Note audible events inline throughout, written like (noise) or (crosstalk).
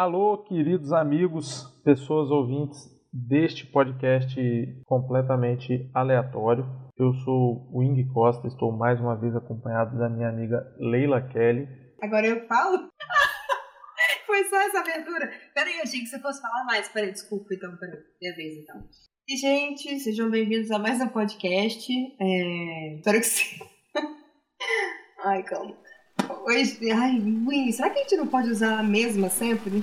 Alô, queridos amigos, pessoas ouvintes deste podcast completamente aleatório. Eu sou o Ing Costa, estou mais uma vez acompanhado da minha amiga Leila Kelly. Agora eu falo? (laughs) Foi só essa abertura? Peraí, eu achei que você fosse falar mais. Peraí, desculpa então, peraí. Minha vez então. E, gente, sejam bem-vindos a mais um podcast. É... Espero que sim. (laughs) Ai, calma. Hoje, ai, Win, será que a gente não pode usar a mesma sempre?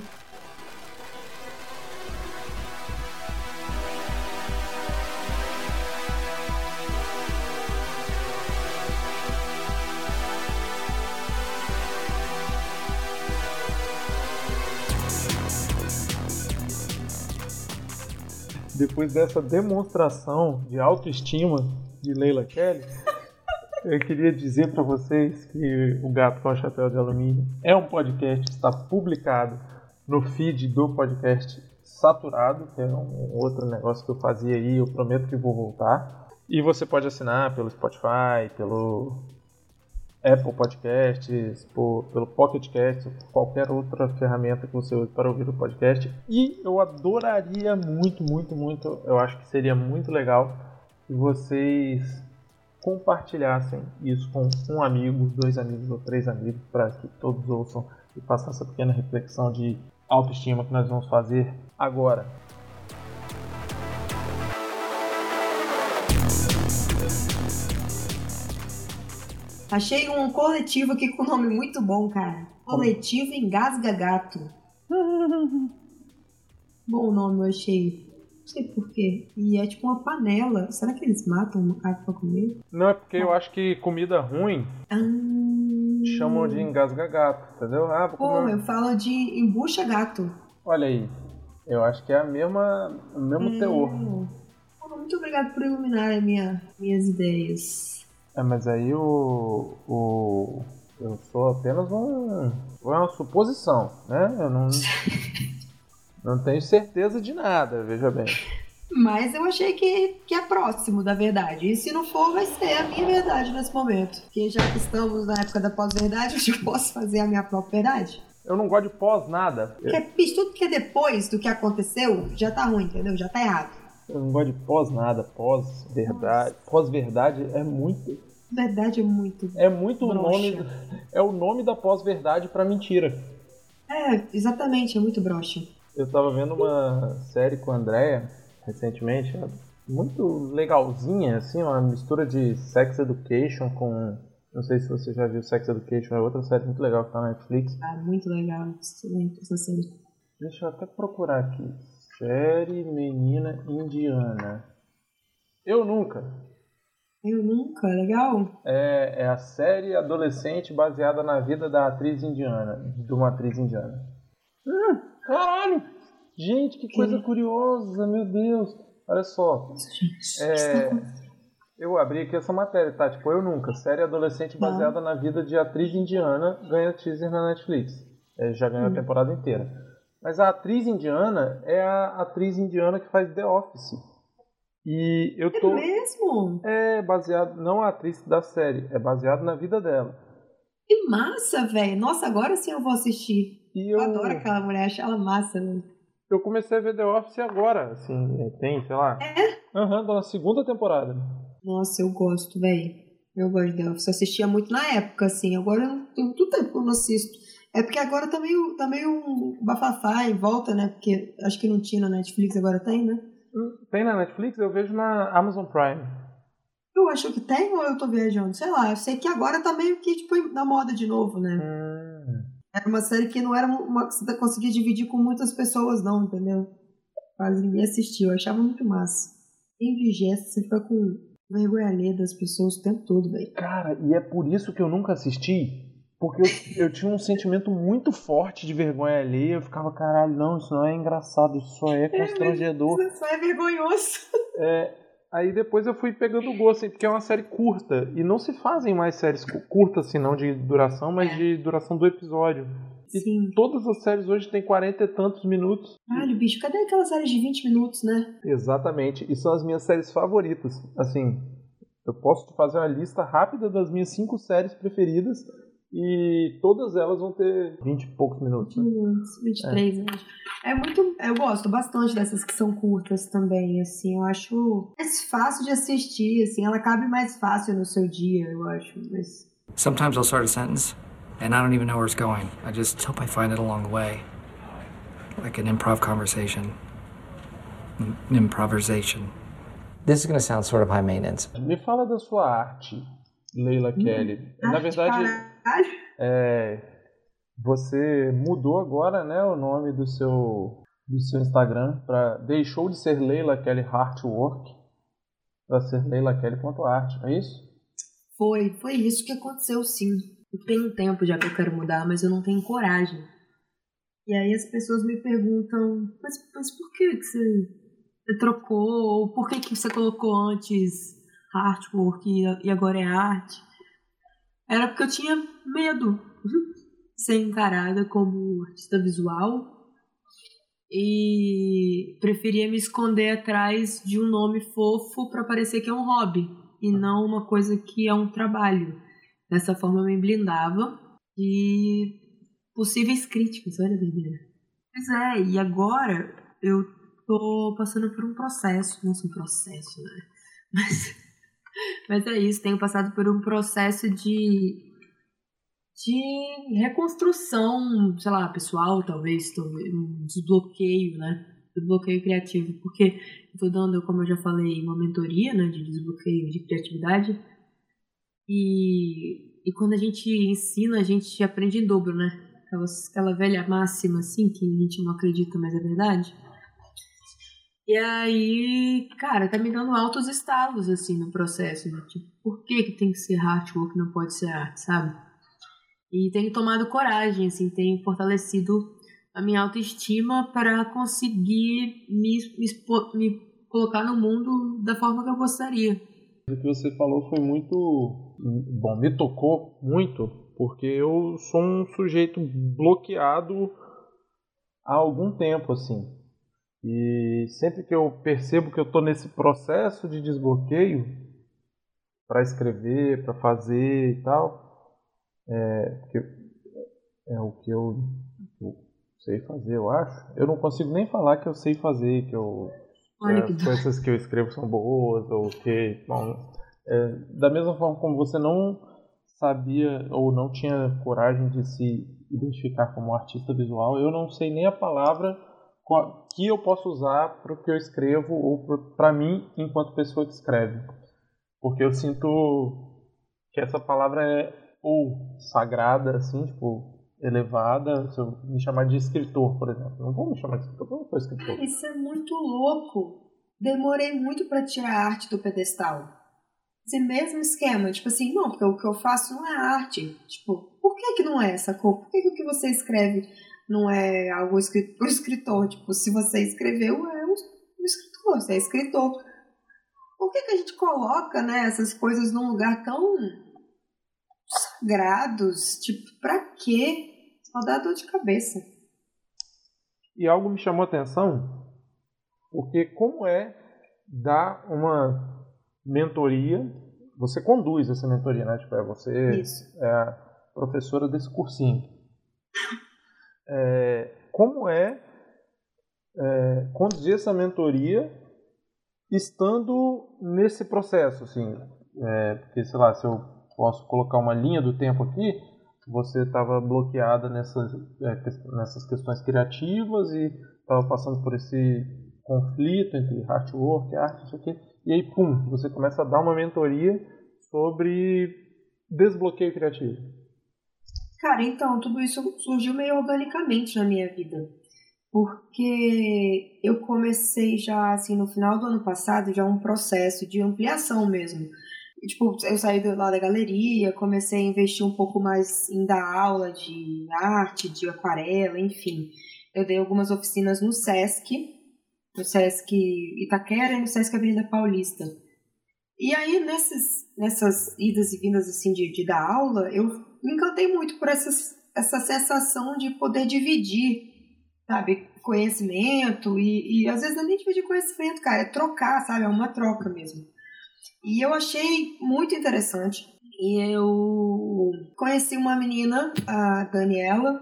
Depois dessa demonstração de autoestima de Leila Kelly, eu queria dizer para vocês que o Gato com o Chapéu de Alumínio é um podcast que está publicado no feed do podcast Saturado, que é um outro negócio que eu fazia aí, eu prometo que vou voltar. E você pode assinar pelo Spotify, pelo Apple Podcasts, por, pelo Pocket Cast, qualquer outra ferramenta que você use para ouvir o podcast. E eu adoraria muito, muito, muito, eu acho que seria muito legal se vocês compartilhassem isso com um amigo, dois amigos ou três amigos, para que todos ouçam e façam essa pequena reflexão de autoestima que nós vamos fazer agora. Achei um coletivo aqui com um nome muito bom, cara. Coletivo Engasga Gato. (laughs) bom nome, eu achei. Não sei porquê. E é tipo uma panela. Será que eles matam o macaco pra comer? Não, é porque eu acho que comida ruim Ah, chamam de engasga gato, entendeu? Ah, vou comer... eu falo de embucha gato. Olha aí, eu acho que é a mesma, o mesmo teor. Hum. Porra, Muito obrigado por iluminar minha, minhas ideias. É, mas aí o, o eu sou apenas um, é uma suposição, né? Eu não (laughs) não tenho certeza de nada, veja bem. Mas eu achei que, que é próximo da verdade. E se não for, vai ser a minha verdade nesse momento. Porque já que estamos na época da pós-verdade, (laughs) eu já posso fazer a minha própria verdade. Eu não gosto de pós nada. Porque, tudo que é depois do que aconteceu já tá ruim, entendeu? Já tá errado. Eu não gosto de pós nada, pós verdade. Pós verdade é muito Verdade é muito. é muito o Broxa. nome é o nome da pós verdade para mentira. É, exatamente, é muito broxa. Eu tava vendo uma série com a Andrea recentemente, muito legalzinha, assim, uma mistura de Sex Education com. Não sei se você já viu Sex Education, é outra série muito legal que tá na Netflix. Ah, muito legal. Excelente essa série. Deixa eu até procurar aqui. Série Menina Indiana. Eu nunca. Eu nunca, legal? É, é a série adolescente baseada na vida da atriz indiana, de uma atriz indiana. Hum, caralho! Gente, que coisa Que? curiosa, meu Deus! Olha só, É, acontecendo? eu abri aqui essa matéria, tá? Tipo, eu nunca. Série adolescente Não. baseada na vida de atriz indiana ganha teaser na Netflix. É, já ganhou Hum. a temporada inteira. Mas a atriz indiana é a atriz indiana que faz The Office. E eu É tô. mesmo? É baseado, não a atriz da série, é baseado na vida dela. Que massa, velho. Nossa, agora sim eu vou assistir. E Eu eu, adoro aquela mulher, acho ela massa, velho. eu comecei a ver The Office agora, assim, tem, sei lá. É? Aham, tô na segunda temporada. Nossa, eu gosto, velho. Eu gosto de The Office. Eu assistia muito na época, assim. Agora eu não tenho muito tempo que eu não assisto. É porque agora tá meio, tá meio um bafafá em volta, né? Porque acho que não tinha na Netflix, agora tem, né? Hum, Tem na Netflix, eu vejo na Amazon Prime. Eu acho que tem ou eu tô viajando? Sei lá. Eu sei que agora tá meio que, tipo, na moda de novo, né? Hum. Era uma série que não era uma que você conseguia dividir com muitas pessoas, não, entendeu? Quase ninguém assistiu. Eu achava muito massa. Em vigésimo, você fica com vergonha alheia das pessoas o tempo todo, velho. Cara, e é por isso que eu nunca assisti. Porque eu, eu tinha um sentimento muito forte de vergonha alheia. Eu ficava, caralho, não, isso não é engraçado, isso só é constrangedor. Isso só é vergonhoso. É, aí depois eu fui pegando o gosto, assim, porque é uma série curta. E não se fazem mais séries cu- curtas, assim, não de duração, mas É. de duração do episódio. E Sim. todas as séries hoje têm 40 e tantos minutos. Caralho, bicho, cadê aquelas séries de 20 minutos, né? Exatamente. E são as minhas séries favoritas. Assim, eu posso te fazer uma lista rápida das minhas cinco séries preferidas E todas elas vão ter 20 e poucos minutos. 20 minutos, 23, é. acho. É muito. Eu gosto bastante dessas que são curtas também, assim. Eu acho mais fácil de assistir, assim. Ela cabe mais fácil no seu dia, eu acho. Mas... Sometimes I'll start a sentence and I don't even know where it's going. I just hope I find it along the way. Like an improv conversation. Improvisation. This is going to sound sort of high maintenance. Me fala da sua arte, Leila hum, Kelly. Na verdade, é, você mudou agora, né, o nome do seu do seu Instagram para deixou de ser Leila Kelly Artwork para ser Leila Kelly.art, é isso? Foi, foi isso que aconteceu sim. Eu tenho um tempo já que eu quero mudar, mas eu não tenho coragem. E aí as pessoas me perguntam, mas, mas por que, que você, você trocou? Ou por que, que você colocou antes artwork e agora é arte? Era porque eu tinha medo ser encarada como artista visual e preferia me esconder atrás de um nome fofo para parecer que é um hobby e não uma coisa que é um trabalho. Dessa forma eu me blindava de possíveis críticas, olha doideira. Pois é, e agora eu tô passando por um processo, não um processo, né? (laughs) Mas, mas é isso, tenho passado por um processo de de reconstrução, sei lá, pessoal, talvez, um desbloqueio, né? Desbloqueio criativo, porque eu tô dando, como eu já falei, uma mentoria, né, de desbloqueio de criatividade. E, e quando a gente ensina, a gente aprende em dobro, né? Aquela, aquela velha máxima, assim, que a gente não acredita, mas é verdade. E aí, cara, tá me dando altos estalos, assim, no processo. Né? Tipo, por que, que tem que ser artwork não pode ser arte, sabe? E tenho tomado coragem, assim, tenho fortalecido a minha autoestima para conseguir me, me, me colocar no mundo da forma que eu gostaria. O que você falou foi muito. Bom, me tocou muito, porque eu sou um sujeito bloqueado há algum tempo, assim. E sempre que eu percebo que eu estou nesse processo de desbloqueio para escrever, para fazer e tal, é, é o que eu, eu, sei fazer, eu acho. Eu não consigo nem falar que eu sei fazer, que eu Olha é, que as coisas que eu escrevo são boas ou que bom, é, da mesma forma como você não sabia ou não tinha coragem de se identificar como artista visual, eu não sei nem a palavra que eu posso usar para o que eu escrevo ou para mim enquanto pessoa que escreve, porque eu sinto que essa palavra é ou sagrada, assim, tipo, elevada, se eu me chamar de escritor, por exemplo. Não vou me chamar de escritor, porque eu não sou escritor. Isso é muito louco. Demorei muito para tirar a arte do pedestal. Esse mesmo esquema, tipo assim, não, porque o que eu faço não é arte. Tipo, por que que não é, sacou? Por que que o que você escreve não é algo escrito por escritor? Tipo, se você escreveu, é um, escritor, você é escritor. Por que que a gente coloca, né, essas coisas num lugar tão sagrados, tipo, pra quê? Só dá dor de cabeça. E algo me chamou a atenção, porque como é dar uma mentoria, você conduz essa mentoria, né? Tipo, é você Isso. é a professora desse cursinho. É, como é, é conduzir essa mentoria estando nesse processo, assim, é, porque sei lá, se eu posso colocar uma linha do tempo aqui, você estava bloqueada nessas, é, nessas questões criativas e estava passando por esse conflito entre artwork, arte, isso aqui, e aí, pum, você começa a dar uma mentoria sobre desbloqueio criativo. Cara, então, tudo isso surgiu meio organicamente na minha vida. Porque eu comecei já, assim, no final do ano passado, já um processo de ampliação mesmo tipo, eu saí do, lá da galeria, comecei a investir um pouco mais em dar aula de arte, de aquarela, enfim. Eu dei algumas oficinas no SESC, no SESC Itaquera e no SESC Avenida Paulista. E aí, nesses, nessas idas e vindas assim de, de dar aula, eu me encantei muito por essas, essa sensação de poder dividir, sabe, conhecimento e, e às vezes não é nem dividir conhecimento, cara, é trocar, sabe, é uma troca mesmo. E eu achei muito interessante. E eu conheci uma menina, a Daniela,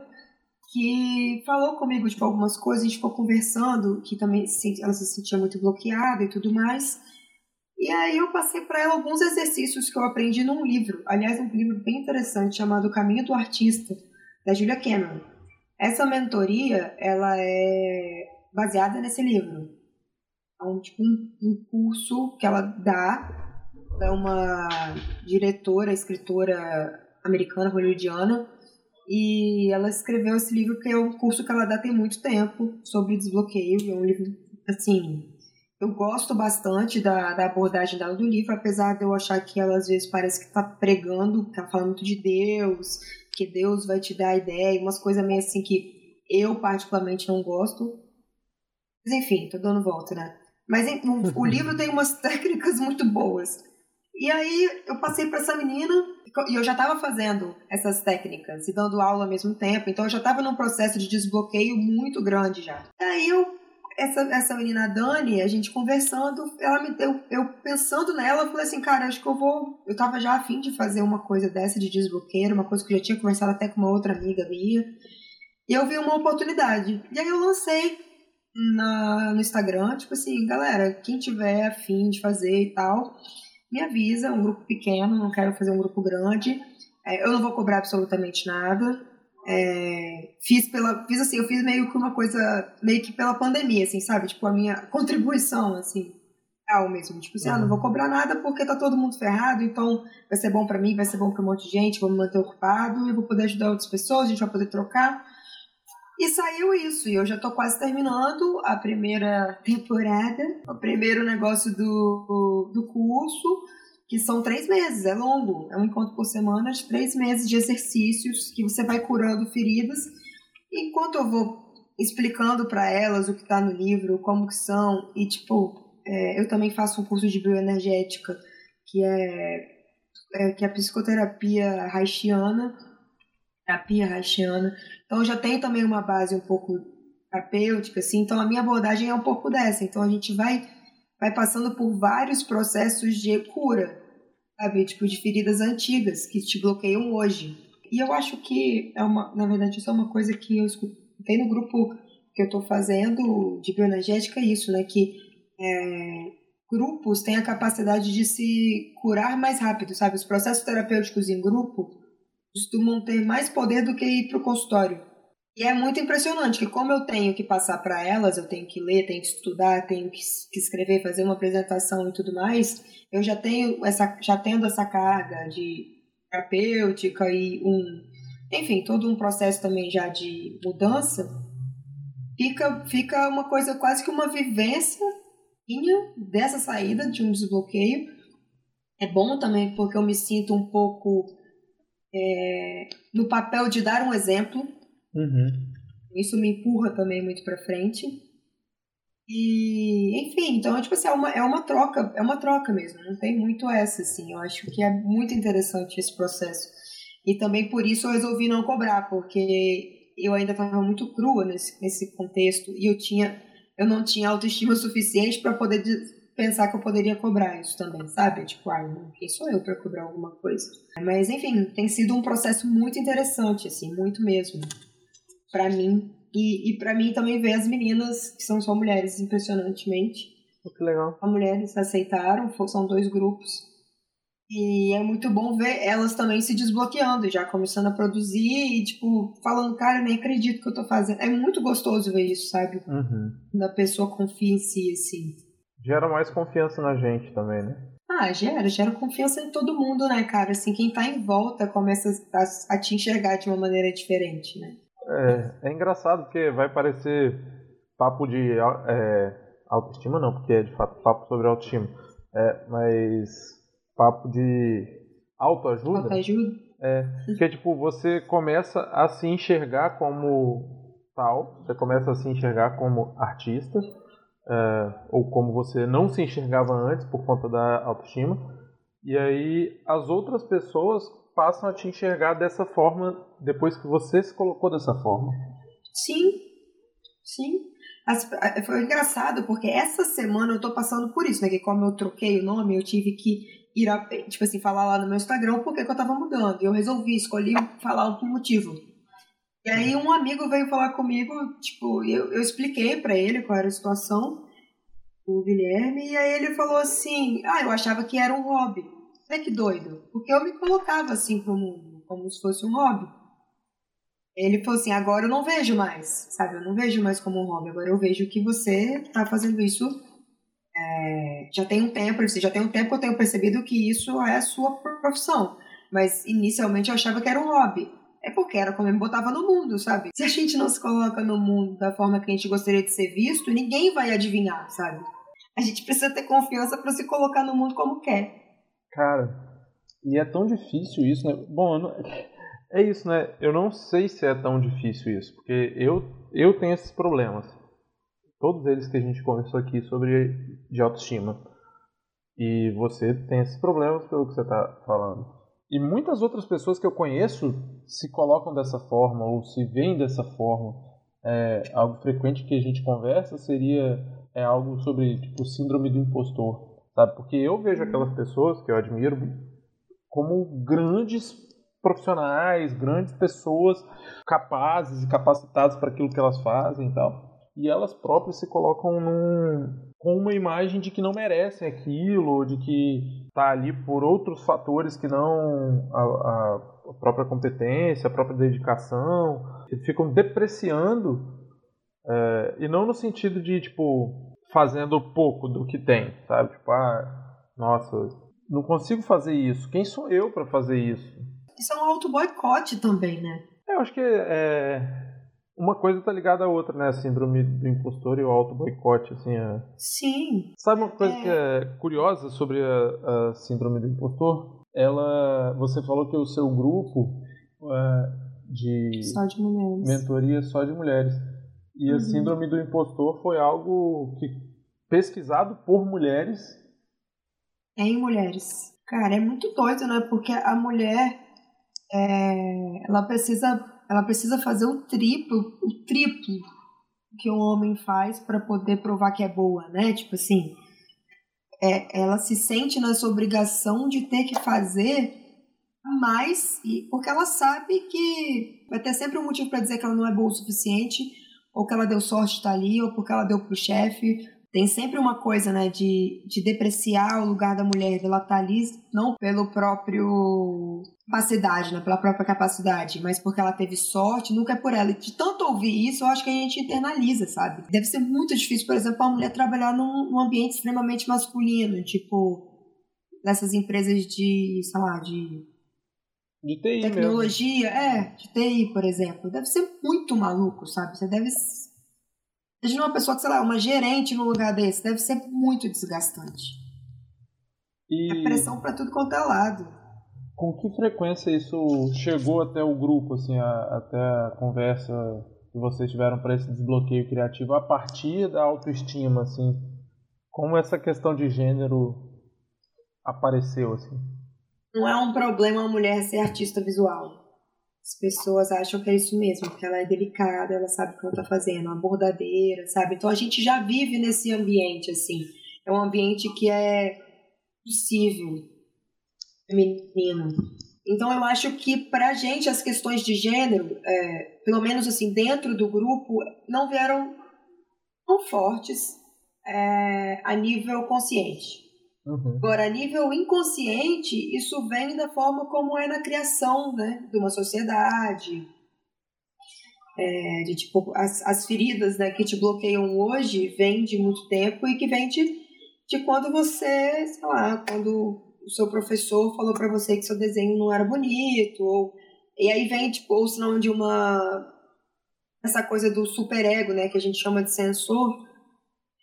que falou comigo tipo, algumas coisas, a gente ficou conversando, que também ela se sentia muito bloqueada e tudo mais. E aí eu passei para ela alguns exercícios que eu aprendi num livro, aliás, um livro bem interessante chamado Caminho do Artista, da Julia Cameron. Essa mentoria, ela é baseada nesse livro. É um, tipo, um, um curso que ela dá é uma diretora, escritora americana, hollywoodiana, e ela escreveu esse livro que é um curso que ela dá tem muito tempo sobre desbloqueio, é um livro, assim, eu gosto bastante da, da abordagem dela do livro, apesar de eu achar que ela às vezes parece que está pregando, está falando muito de Deus, que Deus vai te dar a ideia, umas coisas meio assim que eu particularmente não gosto. Mas enfim, tô dando volta, né? Mas o, o (laughs) livro tem umas técnicas muito boas. E aí eu passei para essa menina e eu já estava fazendo essas técnicas e dando aula ao mesmo tempo, então eu já estava num processo de desbloqueio muito grande já. Aí eu essa, essa menina Dani, a gente conversando, ela me deu, eu pensando nela, eu falei assim, cara, acho que eu vou. Eu tava já afim de fazer uma coisa dessa de desbloqueio, uma coisa que eu já tinha conversado até com uma outra amiga minha. E eu vi uma oportunidade. E aí eu lancei na, no Instagram, tipo assim, galera, quem tiver afim de fazer e tal, me avisa, um grupo pequeno, não quero fazer um grupo grande. É, eu não vou cobrar absolutamente nada. É, fiz pela. Fiz assim, eu fiz meio que uma coisa, meio que pela pandemia, assim, sabe? Tipo, a minha (laughs) contribuição, assim, real mesmo. Tipo assim, uhum. ah, não vou cobrar nada porque tá todo mundo ferrado, então vai ser bom para mim, vai ser bom pra um monte de gente, vou me manter ocupado, eu vou poder ajudar outras pessoas, a gente vai poder trocar. E saiu isso, e eu já tô quase terminando a primeira temporada, o primeiro negócio do, do curso, que são três meses, é longo, é um encontro por semana três meses de exercícios que você vai curando feridas. Enquanto eu vou explicando para elas o que está no livro, como que são, e tipo, é, eu também faço um curso de bioenergética, que é, é que é a psicoterapia haitiana, terapia haitiana, então eu já tenho também uma base um pouco terapêutica, assim, então a minha abordagem é um pouco dessa. Então a gente vai, vai passando por vários processos de cura, sabe? Tipo, de feridas antigas que te bloqueiam hoje. E eu acho que é uma, na verdade, isso é uma coisa que eu escutei no grupo que eu estou fazendo de bioenergética, isso, né? Que é, grupos têm a capacidade de se curar mais rápido, sabe? Os processos terapêuticos em grupo costumam ter mais poder do que ir para o consultório. E é muito impressionante que como eu tenho que passar para elas, eu tenho que ler, tenho que estudar, tenho que, escrever, fazer uma apresentação e tudo mais, eu já tenho essa, já tendo essa carga de terapêutica e um, enfim, todo um processo também já de mudança, fica, fica uma coisa quase que uma vivência dessa saída de um desbloqueio. É bom também porque eu me sinto um pouco é, no papel de dar um exemplo. Uhum. Isso me empurra também muito para frente. E, enfim, então, tipo assim, é uma, é uma troca, é uma troca mesmo, não tem muito essa, assim. Eu acho que é muito interessante esse processo. E também por isso eu resolvi não cobrar, porque eu ainda estava muito crua nesse, nesse contexto e eu tinha eu não tinha autoestima (laughs) suficiente para poder pensar que eu poderia cobrar isso também, sabe? Tipo, ah, quem sou eu para cobrar alguma coisa? Mas, enfim, tem sido um processo muito interessante, assim, muito mesmo, para mim. E, e para mim também ver as meninas, que são só mulheres, impressionantemente. Oh, que legal. As mulheres aceitaram, são dois grupos. E é muito bom ver elas também se desbloqueando, já começando a produzir e, tipo, falando, cara, nem acredito que eu tô fazendo. É muito gostoso ver isso, sabe? Uhum. Quando a pessoa confia em si, assim gera mais confiança na gente também, né? Ah, gera, gera confiança em todo mundo, né, cara? Assim, quem tá em volta começa a, a te enxergar de uma maneira diferente, né? É, é engraçado porque vai parecer papo de é, autoestima, não, porque é de fato papo sobre autoestima. É, mas papo de autoajuda. Autoajuda? É, porque tipo, você começa a se enxergar como tal, você começa a se enxergar como artista, é, ou como você não se enxergava antes por conta da autoestima, e aí as outras pessoas passam a te enxergar dessa forma depois que você se colocou dessa forma. Sim, sim. As, foi engraçado porque essa semana eu tô passando por isso, né? Que como eu troquei o nome, eu tive que ir, a, tipo assim, falar lá no meu Instagram porque que eu tava mudando. E eu resolvi, escolhi falar por motivo. E aí um amigo veio falar comigo, tipo, eu, eu expliquei para ele qual era a situação, o Guilherme, e aí ele falou assim, ah, eu achava que era um hobby. Olha que doido, porque eu me colocava assim como, como se fosse um hobby. Ele falou assim, agora eu não vejo mais, sabe? Eu não vejo mais como um hobby, agora eu vejo que você tá fazendo isso é, já tem um tempo, já tem um tempo que eu tenho percebido que isso é a sua profissão. Mas inicialmente eu achava que era um hobby. É porque era como eu me botava no mundo, sabe? Se a gente não se coloca no mundo da forma que a gente gostaria de ser visto, ninguém vai adivinhar, sabe? A gente precisa ter confiança para se colocar no mundo como quer. Cara, e é tão difícil isso, né? Bom, não... é isso, né? Eu não sei se é tão difícil isso, porque eu, eu tenho esses problemas todos eles que a gente conversou aqui sobre de autoestima. E você tem esses problemas pelo que você está falando. E muitas outras pessoas que eu conheço se colocam dessa forma ou se veem dessa forma. É, algo frequente que a gente conversa seria é algo sobre tipo síndrome do impostor, sabe? Porque eu vejo aquelas pessoas que eu admiro como grandes profissionais, grandes pessoas capazes e capacitadas para aquilo que elas fazem e tal e elas próprias se colocam num, com uma imagem de que não merecem aquilo, de que está ali por outros fatores que não a, a, própria competência, a própria dedicação. Eles ficam depreciando, é, e não no sentido de, tipo, fazendo pouco do que tem, sabe? Tipo, ah, nossa, não consigo fazer isso. Quem sou eu para fazer isso? Isso é um auto-boicote também, né? Eu acho que é, uma coisa tá ligada à outra, né? A síndrome do impostor e o auto-boicote, assim. É... Sim. Sabe uma coisa é... que é curiosa sobre a, a, síndrome do impostor? Ela, você falou que o seu grupo é, de, só de mulheres. mentoria só de mulheres. E uhum. a síndrome do impostor foi algo que pesquisado por mulheres. Em mulheres. Cara, é muito doido, né? Porque a mulher, é, ela precisa ela precisa fazer o triplo, o triplo que um homem faz para poder provar que é boa, né? Tipo assim, é, ela se sente nessa obrigação de ter que fazer mais, porque ela sabe que vai ter sempre um motivo para dizer que ela não é boa o suficiente, ou que ela deu sorte de estar ali, ou porque ela deu pro chefe, tem sempre uma coisa, né, de, de depreciar o lugar da mulher, ela tá ali não pelo próprio capacidade, né, pela própria capacidade, mas porque ela teve sorte, nunca é por ela. E de tanto ouvir isso, eu acho que a gente internaliza, sabe? Deve ser muito difícil, por exemplo, a mulher trabalhar num, num ambiente extremamente masculino, tipo nessas empresas de, sei lá, de de TI tecnologia, mesmo. é, de TI, por exemplo. Deve ser muito maluco, sabe? Você deve Imagina uma pessoa que, sei lá, uma gerente no lugar desse, deve ser muito desgastante. E... É pressão para tudo quanto é lado. Com que frequência isso chegou até o grupo, assim, a, até a conversa que vocês tiveram para esse desbloqueio criativo a partir da autoestima, assim? Como essa questão de gênero apareceu, assim? Não é um problema a mulher ser artista visual. As pessoas acham que é isso mesmo, porque ela é delicada, ela sabe o que ela está fazendo, uma bordadeira, sabe? Então a gente já vive nesse ambiente, assim. É um ambiente que é possível, feminino. Então eu acho que pra gente as questões de gênero, é, pelo menos assim, dentro do grupo, não vieram tão fortes é, a nível consciente. Uhum. Agora, a nível inconsciente, isso vem da forma como é na criação né, de uma sociedade. É, de tipo, as, as feridas né, que te bloqueiam hoje vêm de muito tempo e que vêm de, de quando você, sei lá, quando o seu professor falou para você que seu desenho não era bonito, ou, e aí vem, tipo, ou senão de uma. essa coisa do superego, né, que a gente chama de sensor,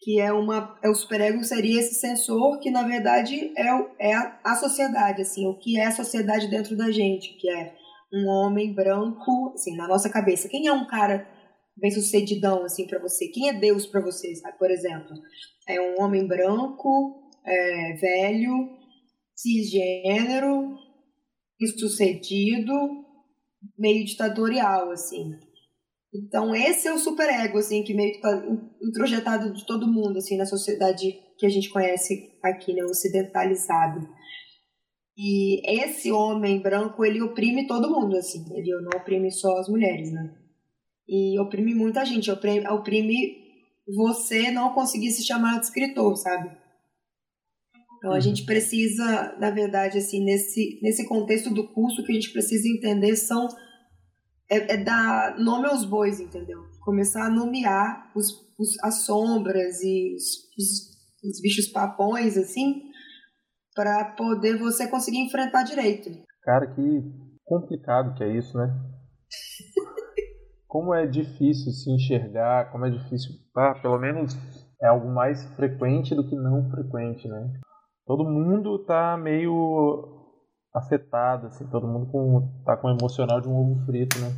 que é uma é o superego seria esse sensor que na verdade é, o, é a, a, sociedade assim o que é a sociedade dentro da gente que é um homem branco assim na nossa cabeça. Quem é um cara bem sucedidão assim para você? Quem é Deus para você sabe? por exemplo é um homem branco é, velho cisgênero sucedido meio ditatorial assim então, esse é o superego, assim, que meio que tá introjetado de todo mundo, assim, na sociedade que a gente conhece aqui, né, ocidentalizado. E esse homem branco, ele oprime todo mundo, assim. Ele não oprime só as mulheres, né? E oprime muita gente. Oprime, oprime você não conseguir se chamar de escritor, sabe? Então a uhum. gente precisa, na verdade, assim, nesse, nesse contexto do curso, o que a gente precisa entender são é, é dar nome aos bois, entendeu? Começar a nomear os, os as sombras e os, os, os bichos papões, assim, para poder você conseguir enfrentar direito. Cara, que complicado que é isso, né? (laughs) como é difícil se enxergar, como é difícil, ah, pelo menos é algo mais frequente do que não frequente, né? Todo mundo tá meio afetado, assim, todo mundo com, tá com o emocional de um ovo frito, né?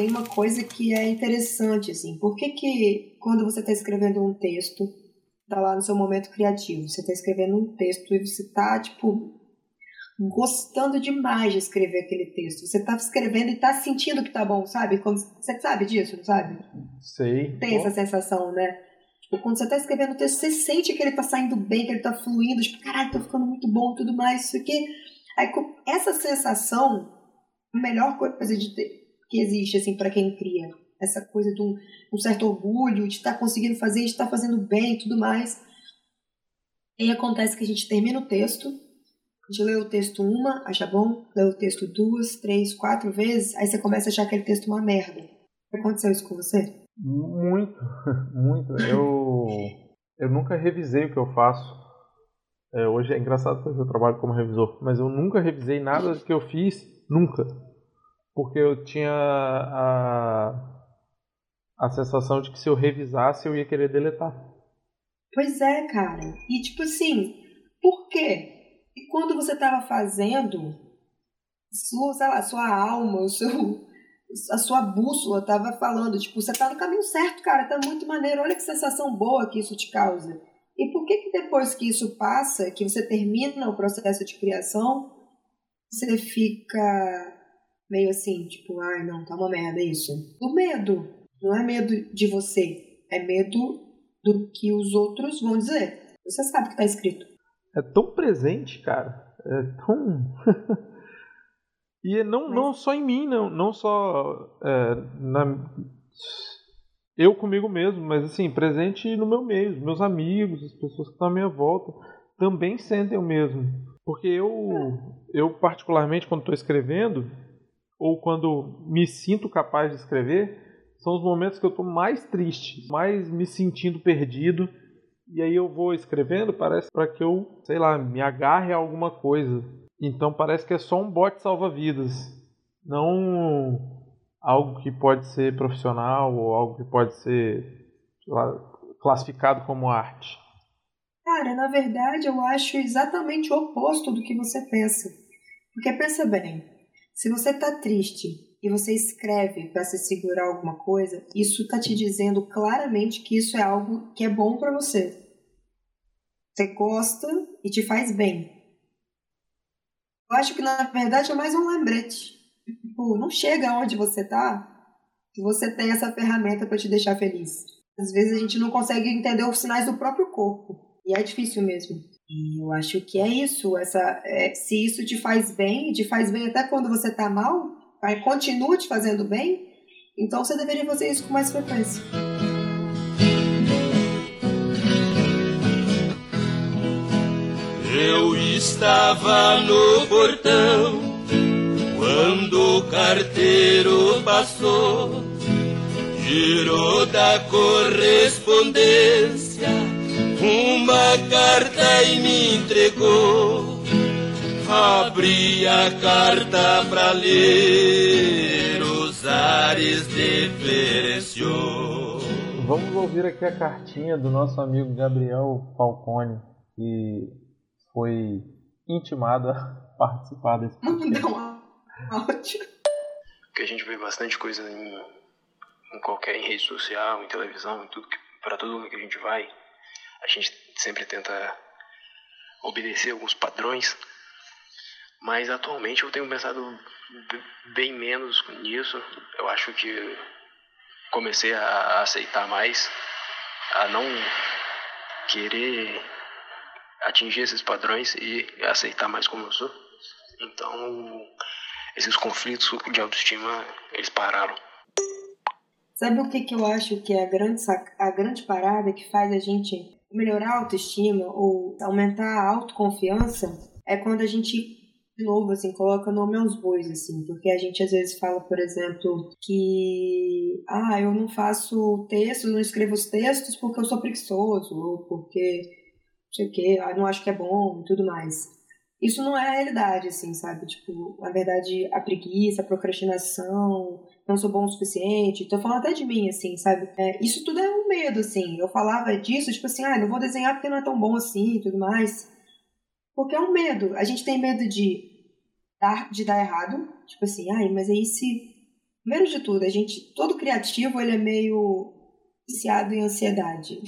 tem uma coisa que é interessante, assim. Por que que quando você está escrevendo um texto, tá lá no seu momento criativo, você está escrevendo um texto e você tá, tipo, gostando demais de escrever aquele texto. Você tá escrevendo e tá sentindo que tá bom, sabe? Quando, você sabe disso, não sabe? Sei. Tem essa sensação, né? Tipo, quando você tá escrevendo o texto, você sente que ele tá saindo bem, que ele tá fluindo, tipo, caralho, tá ficando muito bom, tudo mais, isso aqui. Aí, essa sensação, a melhor coisa de ter, que existe assim para quem cria. Essa coisa de um, um certo orgulho de estar tá conseguindo fazer, de estar tá fazendo bem e tudo mais. E acontece que a gente termina o texto, a gente lê o texto uma, acha bom, lê o texto duas, três, quatro vezes, aí você começa a achar aquele texto uma merda. Aconteceu isso com você? Muito, (laughs) muito. Eu, eu nunca revisei o que eu faço. É, hoje é engraçado porque eu trabalho como revisor, mas eu nunca revisei nada que eu fiz, nunca porque eu tinha a, a sensação de que se eu revisasse eu ia querer deletar. Pois é, cara. E tipo assim, por quê? E quando você estava fazendo, sua, sei lá, sua alma, o seu, a sua bússola estava falando, tipo, você tá no caminho certo, cara, tá muito maneiro, olha que sensação boa que isso te causa. E por que que depois que isso passa, que você termina o processo de criação, você fica meio assim, tipo, ai, não, tá uma merda isso. O medo. Não é medo de você, é medo do que os outros vão dizer. Você sabe que tá escrito. É tão presente, cara. É tão. (laughs) e não, Mas... não só em mim, não, não só é, na... eu comigo mesmo, mas assim, presente no meu meio, meus amigos, as pessoas que estão à minha volta, também sentem o mesmo. Porque eu, é. eu particularmente, quando estou escrevendo, ou quando me sinto capaz de escrever, são os momentos que eu estou mais triste, mais me sentindo perdido. E aí eu vou escrevendo, parece para que eu, sei lá, me agarre a alguma coisa. Então parece que é só um bote salva-vidas, não algo que pode ser profissional ou algo que pode ser lá, classificado como arte. Cara, na verdade eu acho exatamente o oposto do que você pensa. Porque pensa bem, se você está triste e você escreve para se segurar alguma coisa, isso está te dizendo claramente que isso é algo que é bom para você. Você gosta e te faz bem. Eu acho que na verdade é mais um lembrete. Tipo, não chega onde você tá se você tem essa ferramenta para te deixar feliz. Às vezes a gente não consegue entender os sinais do próprio corpo. E é difícil mesmo. E eu acho que é isso. Essa, é, se isso te faz bem, te faz bem até quando você está mal, vai, continua te fazendo bem, então você deveria fazer isso com mais frequência. Eu estava no portão quando o carteiro passou, girou da correspondência uma carta e me entregou. Abri a carta pra ler, os ares diferenciou. Vamos ouvir aqui a cartinha do nosso amigo Gabriel Falcone, que foi intimado a (laughs) participar desse podcast. Ótimo. Porque a gente vê bastante coisa em, em qualquer em rede social, em televisão, em tudo para todo lugar que a gente vai a gente sempre tenta obedecer alguns padrões. Mas atualmente eu tenho pensado bem menos nisso. Eu acho que comecei a aceitar mais, a não querer atingir esses padrões e aceitar mais como eu sou. Então, esses conflitos de autoestima, eles pararam. Sabe o que, que eu acho que é a grande, a grande parada que faz a gente melhorar a autoestima ou aumentar a autoconfiança? É quando a gente de novo, assim, coloca nome aos bois, assim, porque a gente às vezes fala, por exemplo, que, ah, eu não faço textos, não escrevo os textos porque eu sou preguiçoso, ou porque, não sei o quê, ah, não acho que é bom e tudo mais. Isso não é a realidade, assim, sabe? Tipo, na verdade, a preguiça, a procrastinação, não sou bom o suficiente. Tô falando até de mim, assim, sabe? É, isso tudo é um medo, assim. Eu falava disso, tipo assim, ah, não vou desenhar porque não é tão bom assim e tudo mais. Porque é um medo. A gente tem medo de dar, de dar errado. Tipo assim, ai, mas aí se. Primeiro de tudo, a gente. Todo criativo ele é meio viciado em ansiedade. (laughs)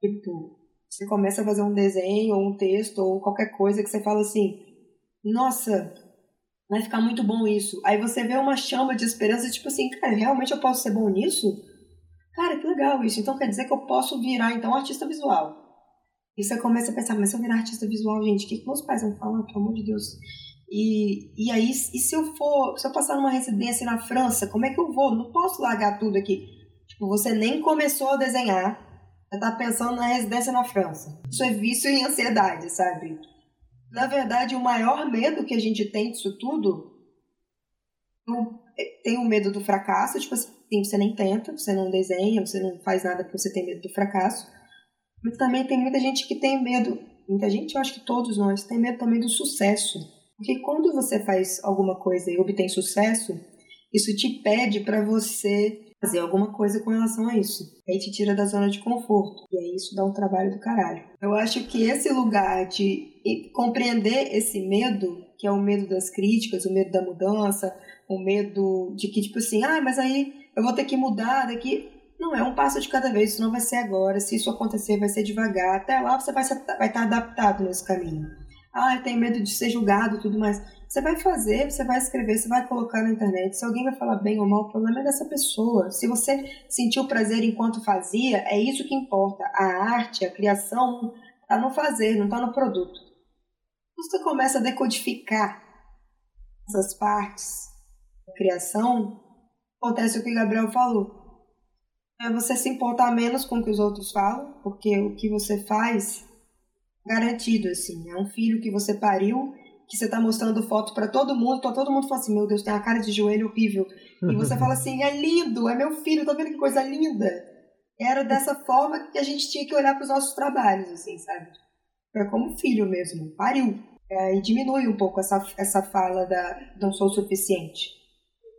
tipo, você começa a fazer um desenho, ou um texto, ou qualquer coisa que você fala assim, nossa, vai ficar muito bom isso. Aí você vê uma chama de esperança, tipo assim, cara, realmente eu posso ser bom nisso? Cara, que legal isso. Então quer dizer que eu posso virar, então, artista visual. E você começa a pensar, mas se eu virar artista visual, gente, o que, que meus pais vão falar, pelo amor de Deus? E, e aí, e se eu for, se eu passar numa residência na França, como é que eu vou? Não posso largar tudo aqui. Tipo, você nem começou a desenhar, já tá pensando na residência na França. Isso é vício e ansiedade, sabe? Na verdade, o maior medo que a gente tem disso tudo tem o medo do fracasso, tipo assim, você nem tenta, você não desenha, você não faz nada porque você tem medo do fracasso. Mas também tem muita gente que tem medo, muita gente, eu acho que todos nós, tem medo também do sucesso. Porque quando você faz alguma coisa e obtém sucesso, isso te pede para você fazer alguma coisa com relação a isso. Aí te tira da zona de conforto. E aí isso dá um trabalho do caralho. Eu acho que esse lugar de compreender esse medo, que é o medo das críticas, o medo da mudança, o medo de que, tipo assim, ah, mas aí eu vou ter que mudar daqui. Não é um passo de cada vez, isso não vai ser agora. Se isso acontecer, vai ser devagar. Até lá você vai, ser, vai estar adaptado nesse caminho. Ah, eu tenho medo de ser julgado e tudo mais. Você vai fazer, você vai escrever, você vai colocar na internet. Se alguém vai falar bem ou mal, o problema é dessa pessoa. Se você sentiu prazer enquanto fazia, é isso que importa. A arte, a criação, está no fazer, não está no produto. Você começa a decodificar essas partes da criação, acontece o que o Gabriel falou é você se importar menos com o que os outros falam, porque o que você faz, garantido, assim, é um filho que você pariu, que você tá mostrando foto para todo mundo, então todo mundo fala assim, meu Deus, tem a cara de joelho horrível. E você (laughs) fala assim, é lindo, é meu filho, tá vendo que coisa linda? Era dessa forma que a gente tinha que olhar para os nossos trabalhos, assim, sabe? É como filho mesmo, pariu. É, e diminui um pouco essa, essa fala da não sou o suficiente.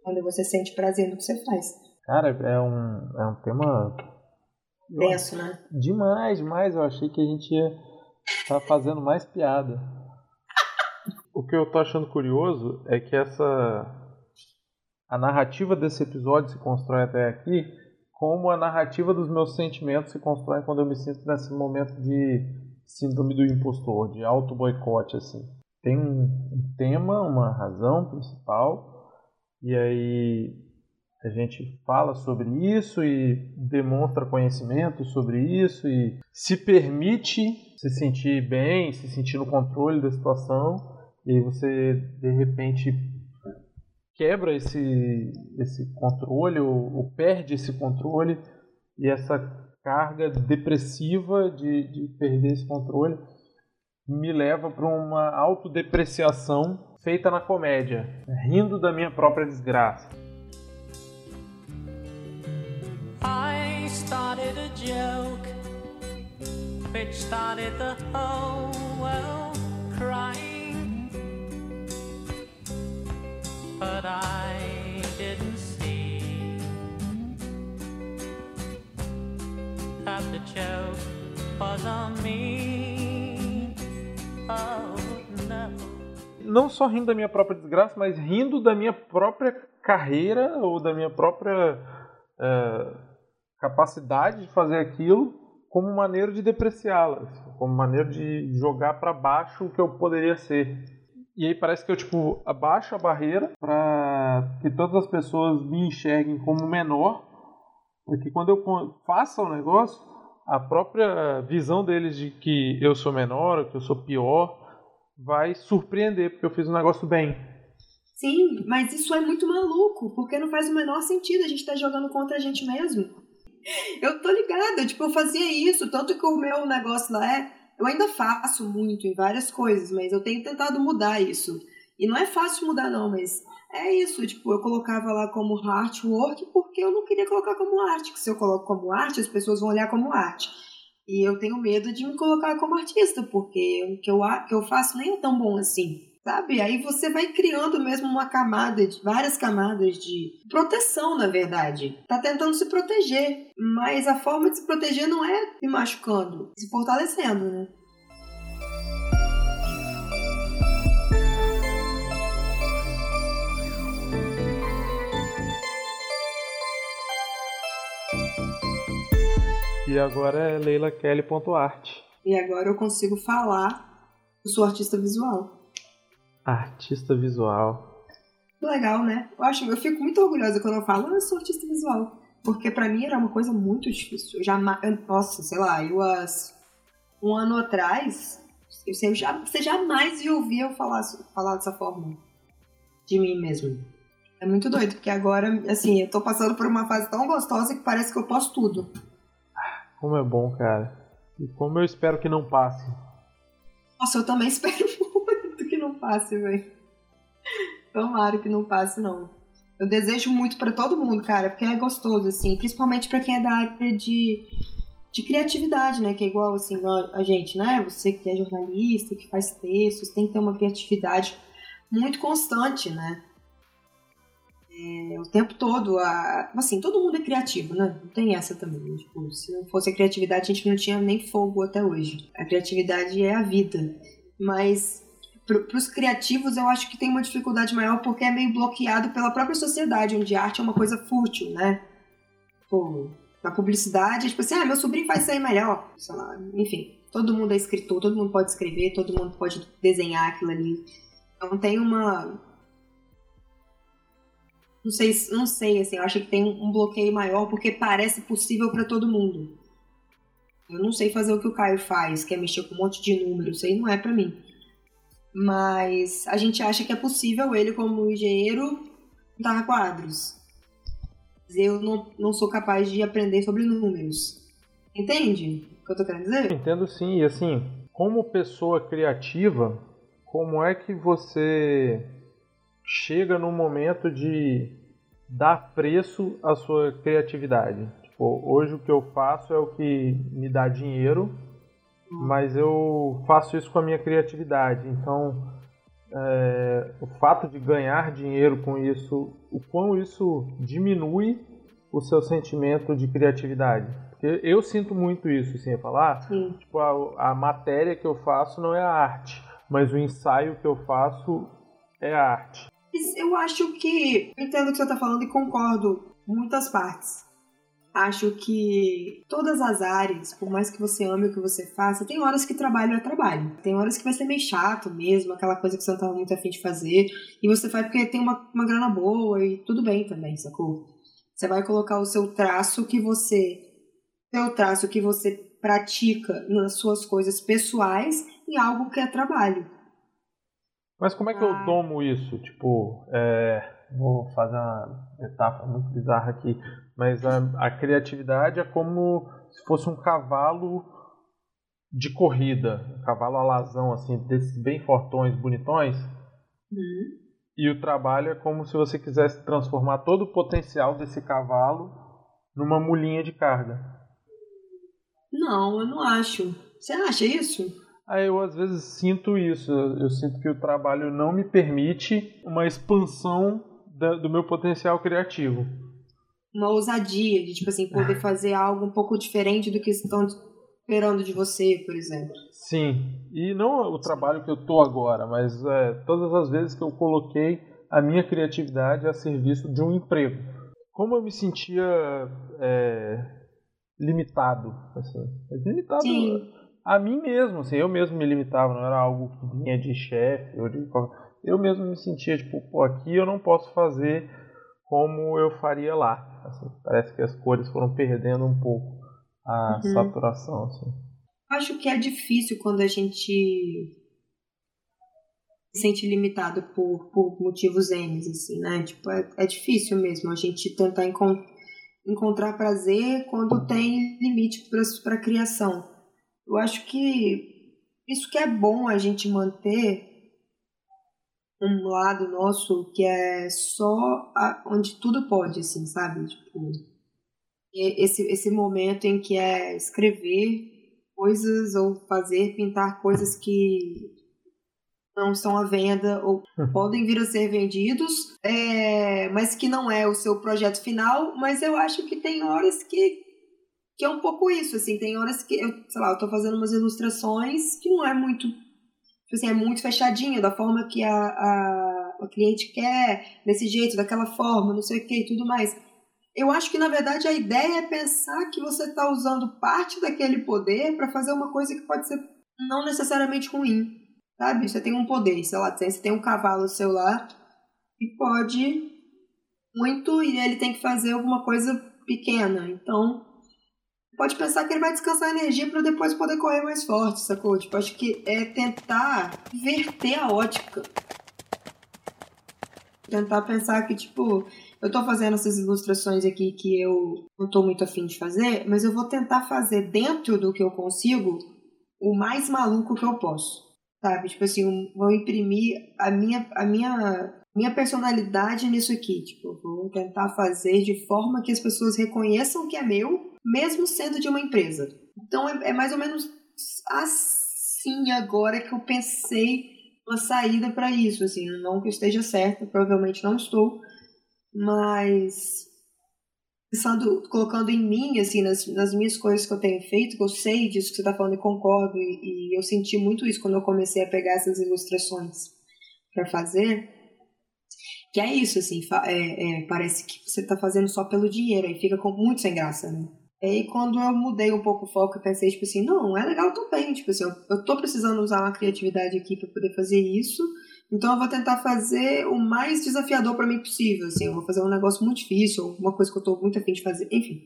Quando você sente prazer no que você faz. Cara, é um, é um tema. Denso, né? Demais, demais. Eu achei que a gente ia estar tá fazendo mais piada. o que eu tô achando curioso é que essa. A narrativa desse episódio se constrói até aqui, como a narrativa dos meus sentimentos se constrói quando eu me sinto nesse momento de síndrome do impostor, de auto-boicote, assim. Tem um, um tema, uma razão principal, e aí a gente fala sobre isso e demonstra conhecimento sobre isso e se permite se sentir bem, se sentir no controle da situação e você de repente quebra esse, esse controle ou, ou perde esse controle e essa carga depressiva de, de perder esse controle me leva para uma autodepreciação feita na comédia, rindo da minha própria desgraça. Started a joke which started the whole world crying. But I didn't see that the joke was on me. Oh. Não só rindo da minha própria desgraça, mas rindo da minha própria carreira ou da minha própria. Uh, capacidade de fazer aquilo como maneira de depreciá-las, como maneira de jogar para baixo o que eu poderia ser. E aí parece que eu tipo abaixo a barreira para que todas as pessoas me enxerguem como menor, porque quando eu faço o negócio, a própria visão deles de que eu sou menor, que eu sou pior, vai surpreender porque eu fiz um negócio bem. Sim, mas isso é muito maluco, porque não faz o menor sentido a gente estar tá jogando contra a gente mesmo. Eu tô ligada, tipo, eu fazia isso, tanto que o meu negócio lá é. Eu ainda faço muito em várias coisas, mas eu tenho tentado mudar isso. E não é fácil mudar, não, mas é isso. Tipo, eu colocava lá como artwork porque eu não queria colocar como arte. Que se eu coloco como arte, as pessoas vão olhar como arte. E eu tenho medo de me colocar como artista, porque o que eu, que eu faço nem é tão bom assim. Sabe? Aí você vai criando mesmo uma camada, de, várias camadas de proteção, na verdade. Tá tentando se proteger, mas a forma de se proteger não é se machucando, se fortalecendo, né? E agora é leilakelly.art. E agora eu consigo falar, eu sou artista visual. Artista visual. Legal, né? Eu acho, eu fico muito orgulhosa quando eu falo, ah, eu sou artista visual. Porque para mim era uma coisa muito difícil. Eu jamais, nossa, sei lá, eu as, um ano atrás, eu, já, você jamais ia ouvir eu falar, falar dessa forma de mim mesmo. É muito doido, porque agora, assim, eu tô passando por uma fase tão gostosa que parece que eu posso tudo. Como é bom, cara. E como eu espero que não passe. Nossa, eu também (laughs) espero passe, velho. Tomara que não passe, não. Eu desejo muito para todo mundo, cara, porque é gostoso, assim, principalmente para quem é da área de, de criatividade, né? Que é igual, assim, a gente, né? Você que é jornalista, que faz textos, tem que ter uma criatividade muito constante, né? É, o tempo todo, a, assim, todo mundo é criativo, né? Não tem essa também. Né? Tipo, se não fosse a criatividade, a gente não tinha nem fogo até hoje. A criatividade é a vida. Mas para os criativos, eu acho que tem uma dificuldade maior porque é meio bloqueado pela própria sociedade, onde arte é uma coisa fútil, né? Pô, na publicidade, é tipo assim, ah, meu sobrinho faz isso aí melhor. Sei lá, enfim, todo mundo é escritor, todo mundo pode escrever, todo mundo pode desenhar aquilo ali. Então tem uma. Não sei, não sei, assim, eu acho que tem um bloqueio maior porque parece possível para todo mundo. Eu não sei fazer o que o Caio faz, que é mexer com um monte de números, isso aí não é para mim mas a gente acha que é possível ele, como engenheiro, pintar quadros. Eu não, não sou capaz de aprender sobre números. Entende o que eu tô querendo dizer? Entendo sim, e assim, como pessoa criativa, como é que você chega no momento de dar preço à sua criatividade? Tipo, hoje o que eu faço é o que me dá dinheiro mas eu faço isso com a minha criatividade. Então, é, o fato de ganhar dinheiro com isso, o quão isso diminui o seu sentimento de criatividade. Porque eu sinto muito isso, assim, falar, Sim. tipo, a, a matéria que eu faço não é a arte, mas o ensaio que eu faço é a arte. Eu acho que, eu entendo o que você está falando e concordo muitas partes. Acho que todas as áreas, por mais que você ame o que você faça, tem horas que trabalho é trabalho. Tem horas que vai ser meio chato mesmo, aquela coisa que você não estava muito afim de fazer. E você faz porque tem uma, uma grana boa e tudo bem também, sacou? Você vai colocar o seu traço que você. Seu traço que você pratica nas suas coisas pessoais em algo que é trabalho. Mas como é que ah. eu tomo isso? Tipo, é, vou fazer uma etapa muito bizarra aqui. Mas a, a criatividade é como se fosse um cavalo de corrida, um cavalo alazão, assim, desses bem fortões, bonitões. Uhum. E o trabalho é como se você quisesse transformar todo o potencial desse cavalo numa mulinha de carga. Não, eu não acho. Você acha isso? Aí eu às vezes sinto isso. Eu sinto que o trabalho não me permite uma expansão da, do meu potencial criativo uma ousadia de, tipo assim, poder fazer algo um pouco diferente do que estão esperando de você, por exemplo. Sim, e não o trabalho que eu tô agora, mas é, todas as vezes que eu coloquei a minha criatividade a serviço de um emprego. Como eu me sentia é, limitado, assim, limitado Sim. a mim mesmo, assim, eu mesmo me limitava, não era algo que vinha de chefe de eu mesmo me sentia tipo, pô, aqui eu não posso fazer como eu faria lá. Assim, parece que as cores foram perdendo um pouco a Uhum. saturação, assim. Acho que é difícil quando a gente se sente limitado por, por motivos N, assim, né? Tipo, é, é difícil mesmo a gente tentar encon- encontrar prazer quando tem limite para a criação. Eu acho que isso que é bom a gente manter um lado nosso que é só a- onde tudo pode, assim, sabe? Tipo, esse, esse momento em que é escrever coisas ou fazer, pintar coisas que não estão à venda ou podem vir a ser vendidos, é, mas que não é o seu projeto final, mas eu acho que tem horas que, que é um pouco isso, assim, tem horas que, eu, sei lá, eu tô fazendo umas ilustrações que não é muito, tipo assim, é muito fechadinho, da forma que a, a, a cliente quer, desse jeito, daquela forma, não sei o que e tudo mais. Eu acho que, na verdade, a ideia é pensar que você está usando parte daquele poder para fazer uma coisa que pode ser não necessariamente ruim, sabe? Você tem um poder, sei lá, você tem um cavalo seu lá e pode muito e ele tem que fazer alguma coisa pequena. Então, pode pensar que ele vai descansar energia para depois poder correr mais forte, sacou? Tipo, acho que é tentar inverter a ótica. Tentar pensar que, tipo, eu tô fazendo essas ilustrações aqui que eu não tô muito afim de fazer, mas eu vou tentar fazer dentro do que eu consigo o mais maluco que eu posso. Sabe? Tipo assim, vou imprimir a minha, a minha, minha personalidade nisso aqui. Tipo, vou tentar fazer de forma que as pessoas reconheçam que é meu, mesmo sendo de uma empresa. Então é, é mais ou menos assim agora que eu pensei uma saída para isso, assim, não que eu esteja certa, provavelmente não estou, mas pensando, colocando em mim, assim, nas, nas minhas coisas que eu tenho feito, que eu sei disso que você está falando e concordo, e, e eu senti muito isso quando eu comecei a pegar essas ilustrações para fazer, que é isso, assim, é, é, parece que você está fazendo só pelo dinheiro, aí fica com, muito sem graça, né? E aí quando eu mudei um pouco o foco, eu pensei, tipo assim, não, é legal também, tipo assim, eu, eu tô precisando usar uma criatividade aqui para poder fazer isso, então eu vou tentar fazer o mais desafiador para mim possível, assim, eu vou fazer um negócio muito difícil, uma coisa que eu tô muito afim de fazer, enfim.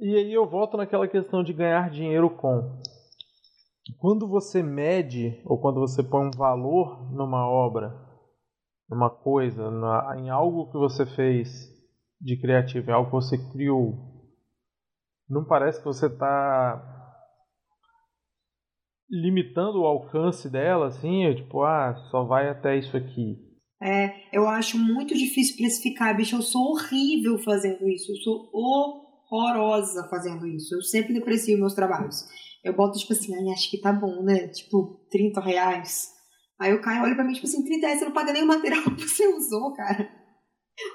E aí eu volto naquela questão de ganhar dinheiro com. Quando você mede, ou quando você põe um valor numa obra, numa coisa, na- em algo que você fez de criativo, em algo que você criou, não parece que você está limitando o alcance dela, assim, tipo, ah, só vai até isso aqui. É, eu acho muito difícil precificar, bicho. Eu sou horrível fazendo isso. Eu sou horrorosa fazendo isso. Eu sempre deprecio meus trabalhos. Eu boto, tipo assim, acho que tá bom, né? Tipo, 30 reais. Aí o Caio olha pra mim, tipo assim, 30 reais, você não paga nem o material (laughs) que você usou, cara.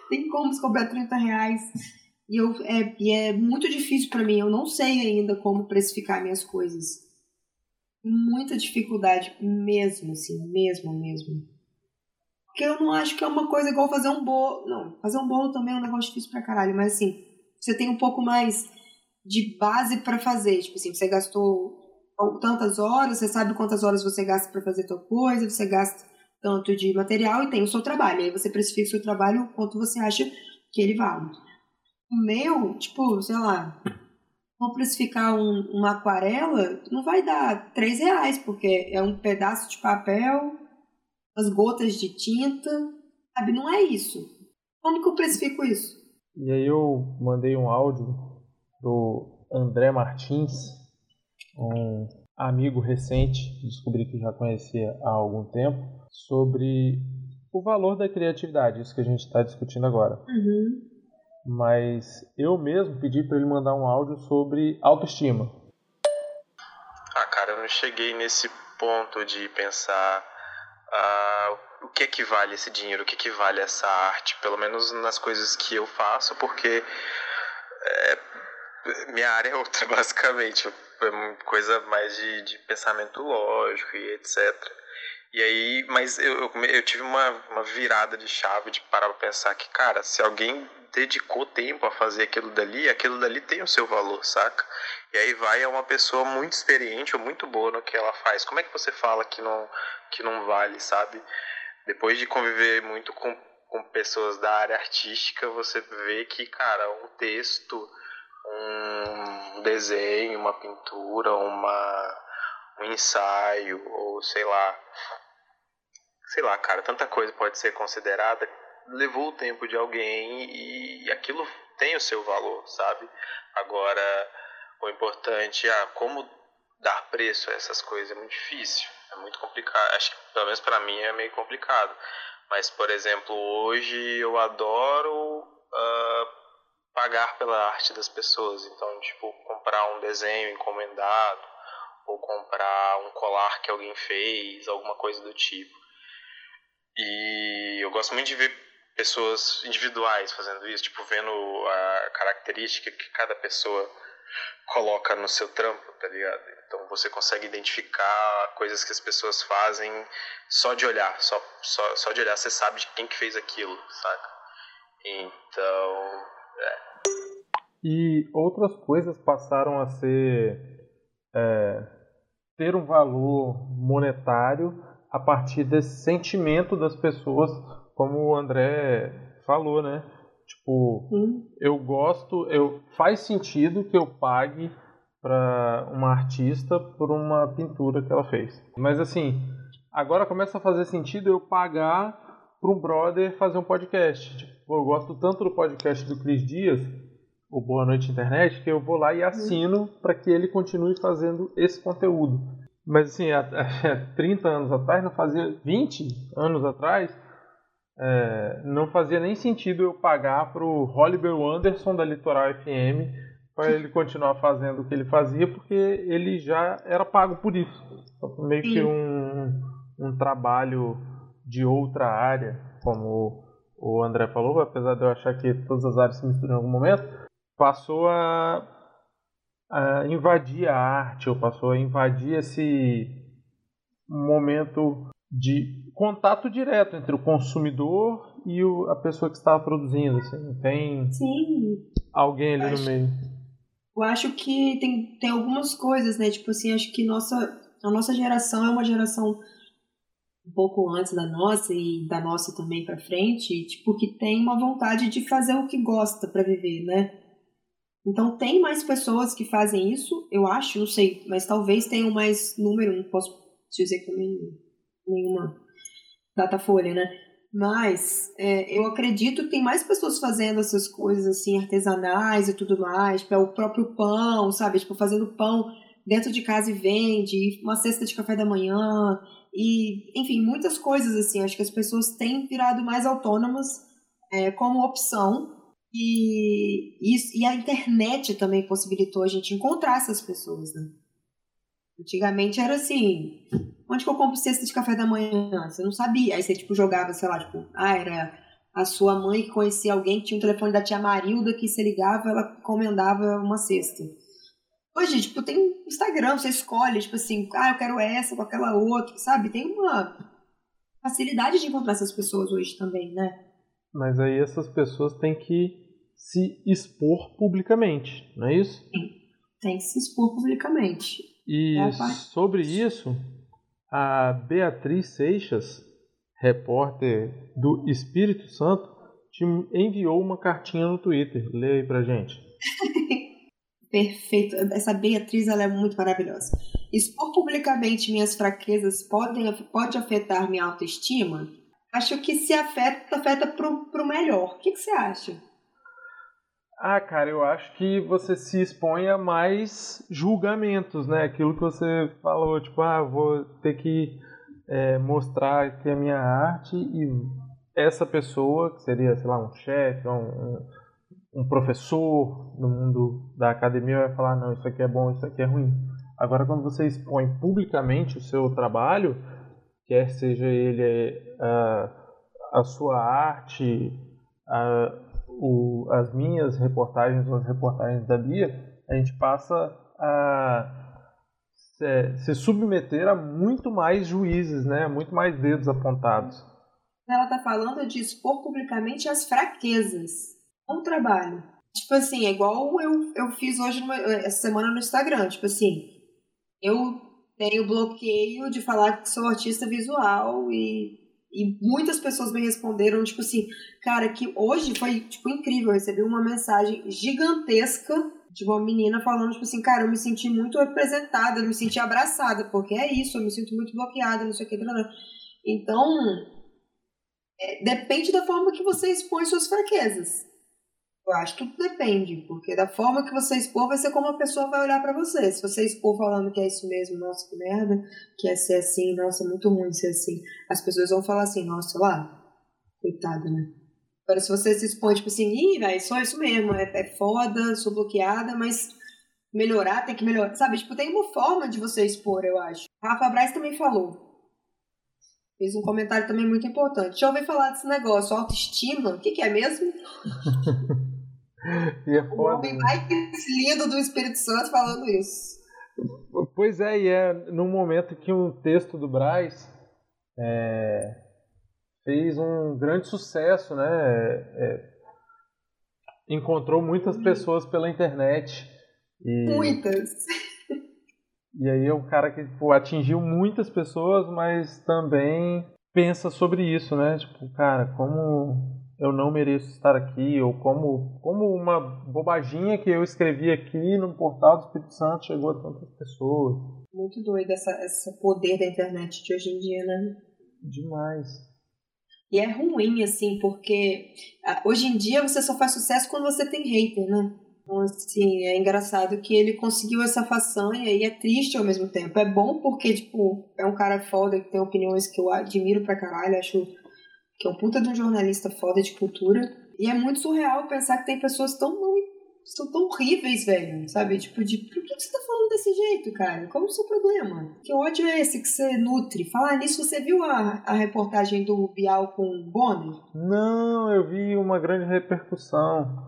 Tem como você cobrar 30 reais. E, eu, é, e é muito difícil pra mim. Eu não sei ainda como precificar minhas coisas. Muita dificuldade mesmo, assim, mesmo, mesmo. Porque eu não acho que é uma coisa igual fazer um bolo. Não, fazer um bolo também é um negócio difícil pra caralho, mas assim, você tem um pouco mais de base pra fazer. Tipo assim, você gastou tantas horas, você sabe quantas horas você gasta pra fazer tua coisa, você gasta tanto de material e tem o seu trabalho. Aí você precifica o seu trabalho quanto você acha que ele vale. O meu, tipo, sei lá, vou precificar um, uma aquarela, não vai dar 3 reais, porque é um pedaço de papel, as gotas de tinta, sabe? Não é isso. Como que eu precifico isso? E aí eu mandei um áudio pro André Martins, um amigo recente, descobri que já conhecia há algum tempo, sobre o valor da criatividade, isso que a gente está discutindo agora. Uhum. Mas eu mesmo pedi para ele mandar um áudio sobre autoestima. Ah, cara, eu não cheguei nesse ponto de pensar ah, o que equivale esse dinheiro, o que equivale essa arte, pelo menos nas coisas que eu faço, porque é, minha área é outra, (laughs) basicamente. É coisa mais de, de pensamento lógico e etc. E aí, mas eu, eu, eu tive uma, uma virada de chave de parar pra pensar que, cara, se alguém dedicou tempo a fazer aquilo dali, aquilo dali tem o seu valor, saca? E aí vai a uma pessoa muito experiente ou muito boa no que ela faz. Como é que você fala que não, que não vale, sabe? Depois de conviver muito com, com pessoas da área artística, você vê que, cara, um texto, um desenho, uma pintura, uma, um ensaio, ou sei lá, sei lá, cara, tanta coisa pode ser considerada. Levou o tempo de alguém e aquilo tem o seu valor, sabe? Agora, o importante é como dar preço a essas coisas é muito difícil, é muito complicado. Acho que, pelo menos para mim, é meio complicado. Mas, por exemplo, hoje eu adoro uh, pagar pela arte das pessoas. Então, tipo, comprar um desenho encomendado ou comprar um colar que alguém fez, alguma coisa do tipo. E eu gosto muito de ver pessoas individuais fazendo isso, tipo, vendo a característica que cada pessoa coloca no seu trampo, tá ligado? Então você consegue identificar coisas que as pessoas fazem só de olhar, só, só, só de olhar você sabe de quem que fez aquilo, saca? Então, é. E outras coisas passaram a ser é, ter um valor monetário a partir desse sentimento das pessoas, como o André falou, né? Tipo, eu gosto, eu faz sentido que eu pague para uma artista por uma pintura que ela fez. Mas assim, agora começa a fazer sentido eu pagar para um brother fazer um podcast. Tipo, eu gosto tanto do podcast do Cris Dias, o Boa Noite Internet, que eu vou lá e assino para que ele continue fazendo esse conteúdo. Mas assim, há, (laughs) há 30 anos atrás, não fazia 20 anos atrás, é, não fazia nem sentido eu pagar para o Holliber Anderson da Litoral FM para ele continuar fazendo o que ele fazia, porque ele já era pago por isso. Meio que um, um trabalho de outra área, como o André falou, apesar de eu achar que todas as áreas se misturam em algum momento, passou a, a invadir a arte, ou passou a invadir esse momento de contato direto entre o consumidor e o, a pessoa que estava produzindo. Assim, não tem Sim. alguém ali Acho- no meio. Eu acho que tem, tem algumas coisas, né? Tipo assim, acho que nossa, a nossa geração é uma geração um pouco antes da nossa e da nossa também pra frente, tipo, que tem uma vontade de fazer o que gosta pra viver, né? Então tem mais pessoas que fazem isso, eu acho, não sei, mas talvez tenham mais número, não posso dizer que também nenhuma datafolha, né? Mas é, eu acredito que tem mais pessoas fazendo essas coisas assim, artesanais e tudo mais, para o próprio pão, sabe? Tipo, fazendo pão dentro de casa e vende, uma cesta de café da manhã, e enfim, muitas coisas assim. Acho que as pessoas têm virado mais autônomas é, como opção. E, e a internet também possibilitou a gente encontrar essas pessoas, né? Antigamente era assim, onde que eu compro cesta de café da manhã? Você não sabia. Aí você, tipo, jogava, sei lá, tipo, ah, era a sua mãe que conhecia alguém que tinha um telefone da tia Marilda que você ligava, ela encomendava uma cesta. Hoje, tipo, tem Instagram, você escolhe, tipo assim, ah, eu quero essa com aquela outra, sabe? Tem uma facilidade de encontrar essas pessoas hoje também, né? Mas aí essas pessoas têm que se expor publicamente, não é isso? Tem que se expor publicamente. E É sobre isso, a Beatriz Seixas, repórter do Espírito Santo, te enviou uma cartinha no Twitter. Lê aí pra gente. (laughs) Perfeito. Essa Beatriz, ela é muito maravilhosa. Expor publicamente minhas fraquezas podem, pode afetar minha autoestima? Acho que se afeta, afeta pro, pro melhor. O que, que você acha? Ah, cara, eu acho que você se expõe a mais julgamentos, né? Aquilo que você falou, tipo, ah, vou ter que é, mostrar que é minha arte e essa pessoa, que seria, sei lá, um chefe, um, um, professor no mundo da academia, vai falar, não, isso aqui é bom, isso aqui é ruim. Agora, quando você expõe publicamente o seu trabalho, quer seja ele ah, a sua arte, a, o, as minhas reportagens ou as reportagens da Bia, a gente passa a se, submeter a muito mais juízes, né? Muito mais dedos apontados. Ela está falando de expor publicamente as fraquezas, não o trabalho. Tipo assim, é igual eu, eu fiz hoje, numa, essa semana no Instagram. Tipo assim, eu tenho bloqueio de falar que sou artista visual e, e muitas pessoas me responderam, tipo assim, cara, que hoje foi, tipo, incrível. Eu recebi uma mensagem gigantesca de uma menina falando, tipo assim, cara, eu me senti muito representada, eu me senti abraçada, porque é isso, eu me sinto muito bloqueada, não sei o que. Então, é, depende da forma que você expõe suas fraquezas. Eu acho que tudo depende, porque da forma que você expor vai ser como a pessoa vai olhar para você. Se você expor falando que é isso mesmo, nossa, que merda, que é ser assim, nossa, é muito ruim ser assim, as pessoas vão falar assim, nossa, lá, coitada, né? Agora, se você se expõe, tipo assim, ih, velho, só isso mesmo, é, é foda, sou bloqueada, mas melhorar tem que melhorar, sabe? Tipo, tem uma forma de você expor, eu acho. Rafa Braz também falou. Fez um comentário também muito importante. Já ouvi falar desse negócio, autoestima. O que, que é mesmo? (laughs) e é foda, o homem né? mais lindo do Espírito Santo falando isso. Pois é, e é num momento que um texto do Braz é, fez um grande sucesso, né? É, encontrou muitas pessoas pela internet. E, muitas! E aí é um cara que atingiu muitas pessoas, mas também pensa sobre isso, né? Tipo, cara, como eu não mereço estar aqui, ou como, como uma bobaginha que eu escrevi aqui no portal do Espírito Santo chegou a tantas pessoas. Muito doido essa, esse poder da internet de hoje em dia, né? Demais. E é ruim, assim, porque ah, hoje em dia você só faz sucesso quando você tem hater, né? Então, assim, é engraçado que ele conseguiu essa façanha e é triste ao mesmo tempo. É bom porque, tipo, é um cara foda que tem opiniões que eu admiro pra caralho, acho que é um puta de um jornalista foda de cultura. E é muito surreal pensar que tem pessoas tão são tão horríveis, velho, sabe? Tipo, de por que você tá falando desse jeito, cara? Qual é o seu problema? Que ódio é esse que você nutre? Falar nisso, você viu a, a reportagem do Bial com o Bonner? Não, eu vi uma grande repercussão.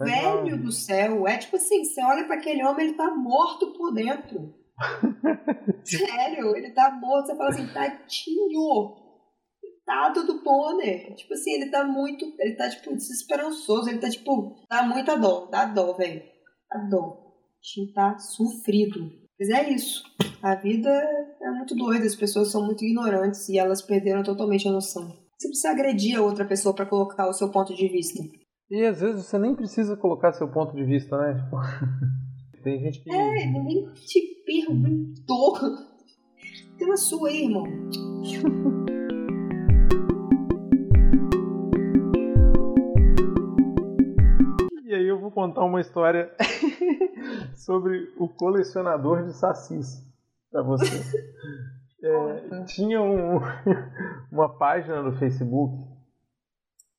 Velho do céu, é tipo assim, você olha para aquele homem, ele tá morto por dentro. (laughs) Sério, ele tá morto, você fala assim, tadinho coitado do Bonner. Tipo assim, ele tá muito. Ele tá, tipo, desesperançoso. Ele tá, tipo, dá muita dó. Dá dó, velho. Dá dó. Time tá sofrido. Mas é isso. A vida é muito doida. As pessoas são muito ignorantes e elas perderam totalmente a noção. Você precisa agredir a outra pessoa para colocar o seu ponto de vista. E às vezes você nem precisa colocar seu ponto de vista, né? (laughs) Tipo, tem gente que. É, ninguém te perguntou. Tem uma sua aí, irmão. (laughs) contar uma história (laughs) sobre o colecionador de sacis para você. É, tinha um, (laughs) uma página no Facebook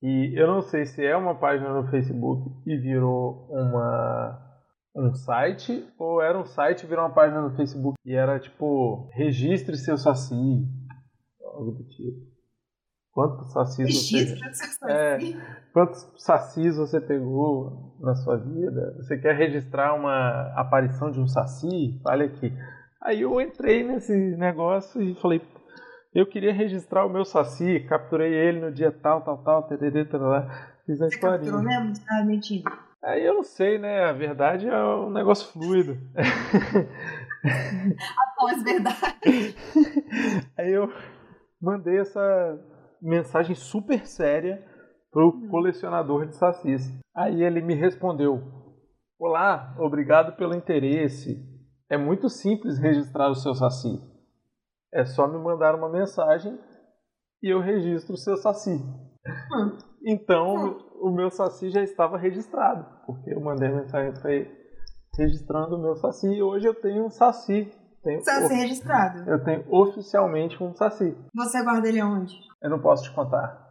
e eu não sei se é uma página no Facebook e virou uma um site ou era um site e virou uma página no Facebook e era tipo registre seu saci algo do tipo Quantos sacis você... É, quantos sacis você pegou na sua vida? Você quer registrar uma aparição de um saci? Olha aqui. Aí eu entrei nesse negócio e falei, eu queria registrar o meu saci, capturei ele no dia tal, tal, tal, tererê, tarará, fiz a história. Você capturou mesmo? Mentindo? Aí eu não sei, né? A verdade é um negócio fluido. (laughs) Após verdade. (laughs) Aí eu mandei essa mensagem super séria pro hum. colecionador de sacis. Aí ele me respondeu: Olá, obrigado pelo interesse. É muito simples registrar o seu saci. É só me mandar uma mensagem e eu registro o seu saci. Hum. Então, o meu saci já estava registrado, porque eu mandei a mensagem para ele registrando o meu saci e hoje eu tenho um saci tenho saci registrado. Eu tenho oficialmente um saci. Você guarda ele aonde? Eu não posso te contar.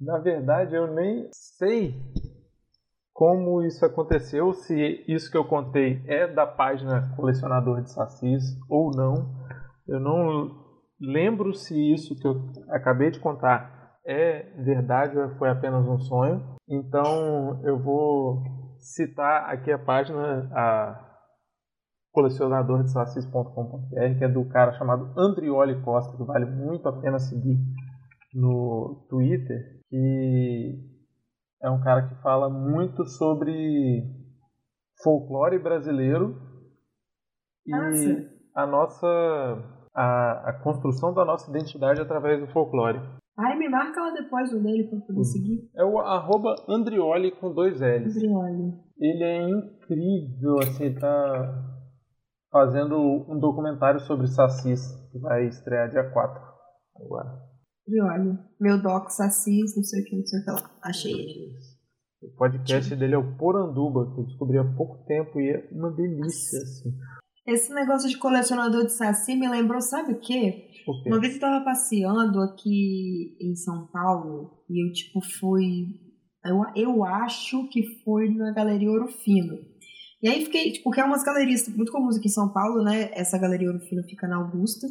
Na verdade, eu nem sei como isso aconteceu, se isso que eu contei é da página Colecionador de Sacis ou não. Eu não lembro se isso que eu acabei de contar é verdade ou foi apenas um sonho. Então eu vou citar aqui a página, a colecionador de sacis.com.br, que é do cara chamado Andrioli Costa, que vale muito a pena seguir no Twitter, que é um cara que fala muito sobre folclore brasileiro e Nossa. a nossa a, a construção da nossa identidade através do folclore. Ai, me marca lá depois o dele pra eu poder seguir. É o arroba Andrioli com dois L's. Andrioli. Ele é incrível, assim, tá fazendo um documentário sobre sacis, que vai estrear dia 4 agora. Andrioli. Meu doc Sassis, não sei o que, não sei o que lá. Achei ele. O podcast dele é o Poranduba, que eu descobri há pouco tempo e é uma delícia, assim. Esse negócio de colecionador de saci me lembrou, sabe o quê? Uma vez eu tava passeando aqui em São Paulo e eu, tipo, fui. Eu, eu acho que foi na Galeria Ouro Fino. E aí fiquei, tipo, que é umas galerias muito comuns aqui em São Paulo, né? Essa Galeria Ouro fica na Augusta.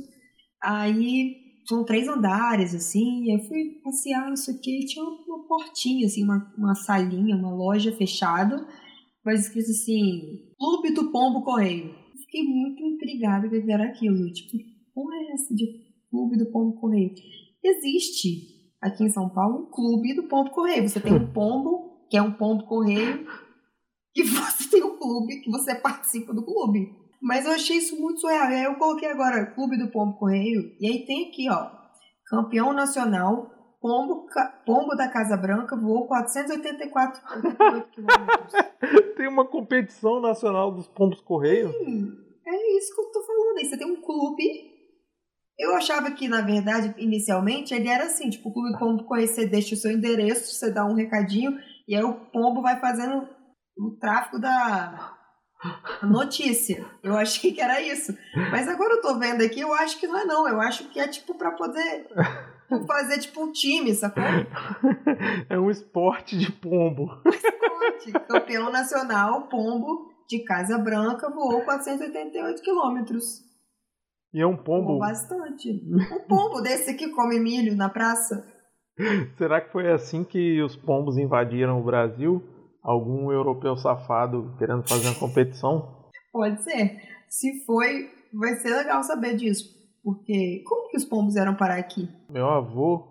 Aí são três andares, assim, aí fui passear, não sei o quê, tinha uma portinha, assim, uma, uma salinha, uma loja fechada, mas escrito assim, Clube do Pombo Correio. Fiquei muito intrigada que era aquilo. Tipo, porra é essa de Clube do Pombo Correio? Existe aqui em São Paulo um Clube do Pombo Correio. Você tem um pombo, que é um pombo correio, e você (laughs) tem um clube que você participa do clube. Mas eu achei isso muito surreal. E aí eu coloquei agora Clube do Pombo Correio, e aí tem aqui, ó, campeão nacional, Pombo, Pombo da Casa Branca voou 484 quilômetros. (laughs) Tem uma competição nacional dos pombos correios. Sim, é isso que eu tô falando. Aí você tem um clube. Eu achava que, na verdade, inicialmente, ele era assim, tipo, o clube pombo correio, você deixa o seu endereço, você dá um recadinho, e aí o pombo vai fazendo o tráfico da notícia. Eu achei que era isso. Mas agora eu tô vendo aqui, eu acho que não é não. Eu acho que é tipo pra poder (laughs) fazer tipo um time, sacou? é um esporte de pombo. Esporte. Campeão nacional, pombo de Casa Branca, voou 488 quilômetros. E é um Voou pombo. bastante. Um pombo desse que come milho na praça. Será que foi assim que os pombos invadiram o Brasil? Algum europeu safado querendo fazer uma competição? Pode ser. Se foi, vai ser legal saber disso. Porque como que os pombos eram parar aqui? Meu avô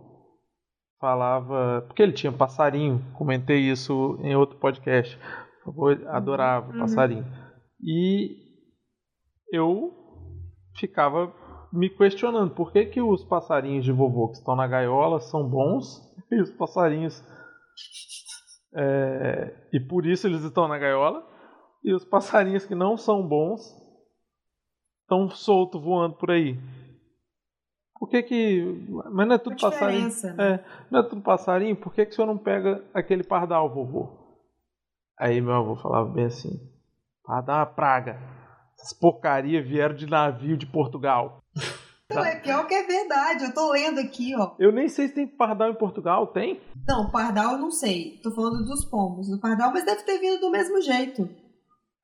falava. Porque ele tinha passarinho, comentei isso em outro podcast. Meu avô adorava Uhum. passarinho. E eu ficava me questionando por que, que os passarinhos de vovô que estão na gaiola são bons (laughs) e os passarinhos. É, e por isso eles estão na gaiola. E os passarinhos que não são bons estão soltos voando por aí. Por que que. Mas não é tudo passarinho. né? É, não é tudo passarinho? Por que, que o senhor não pega aquele pardal, vovô? Aí meu avô falava bem assim: Pardal é uma praga. Essas porcaria vieram de navio de Portugal. (laughs) Não, é pior que é verdade. Eu tô lendo aqui, ó. Eu nem sei se tem pardal em Portugal, tem? Não, pardal eu não sei. Tô falando dos pombos. Do pardal, mas deve ter vindo do mesmo jeito.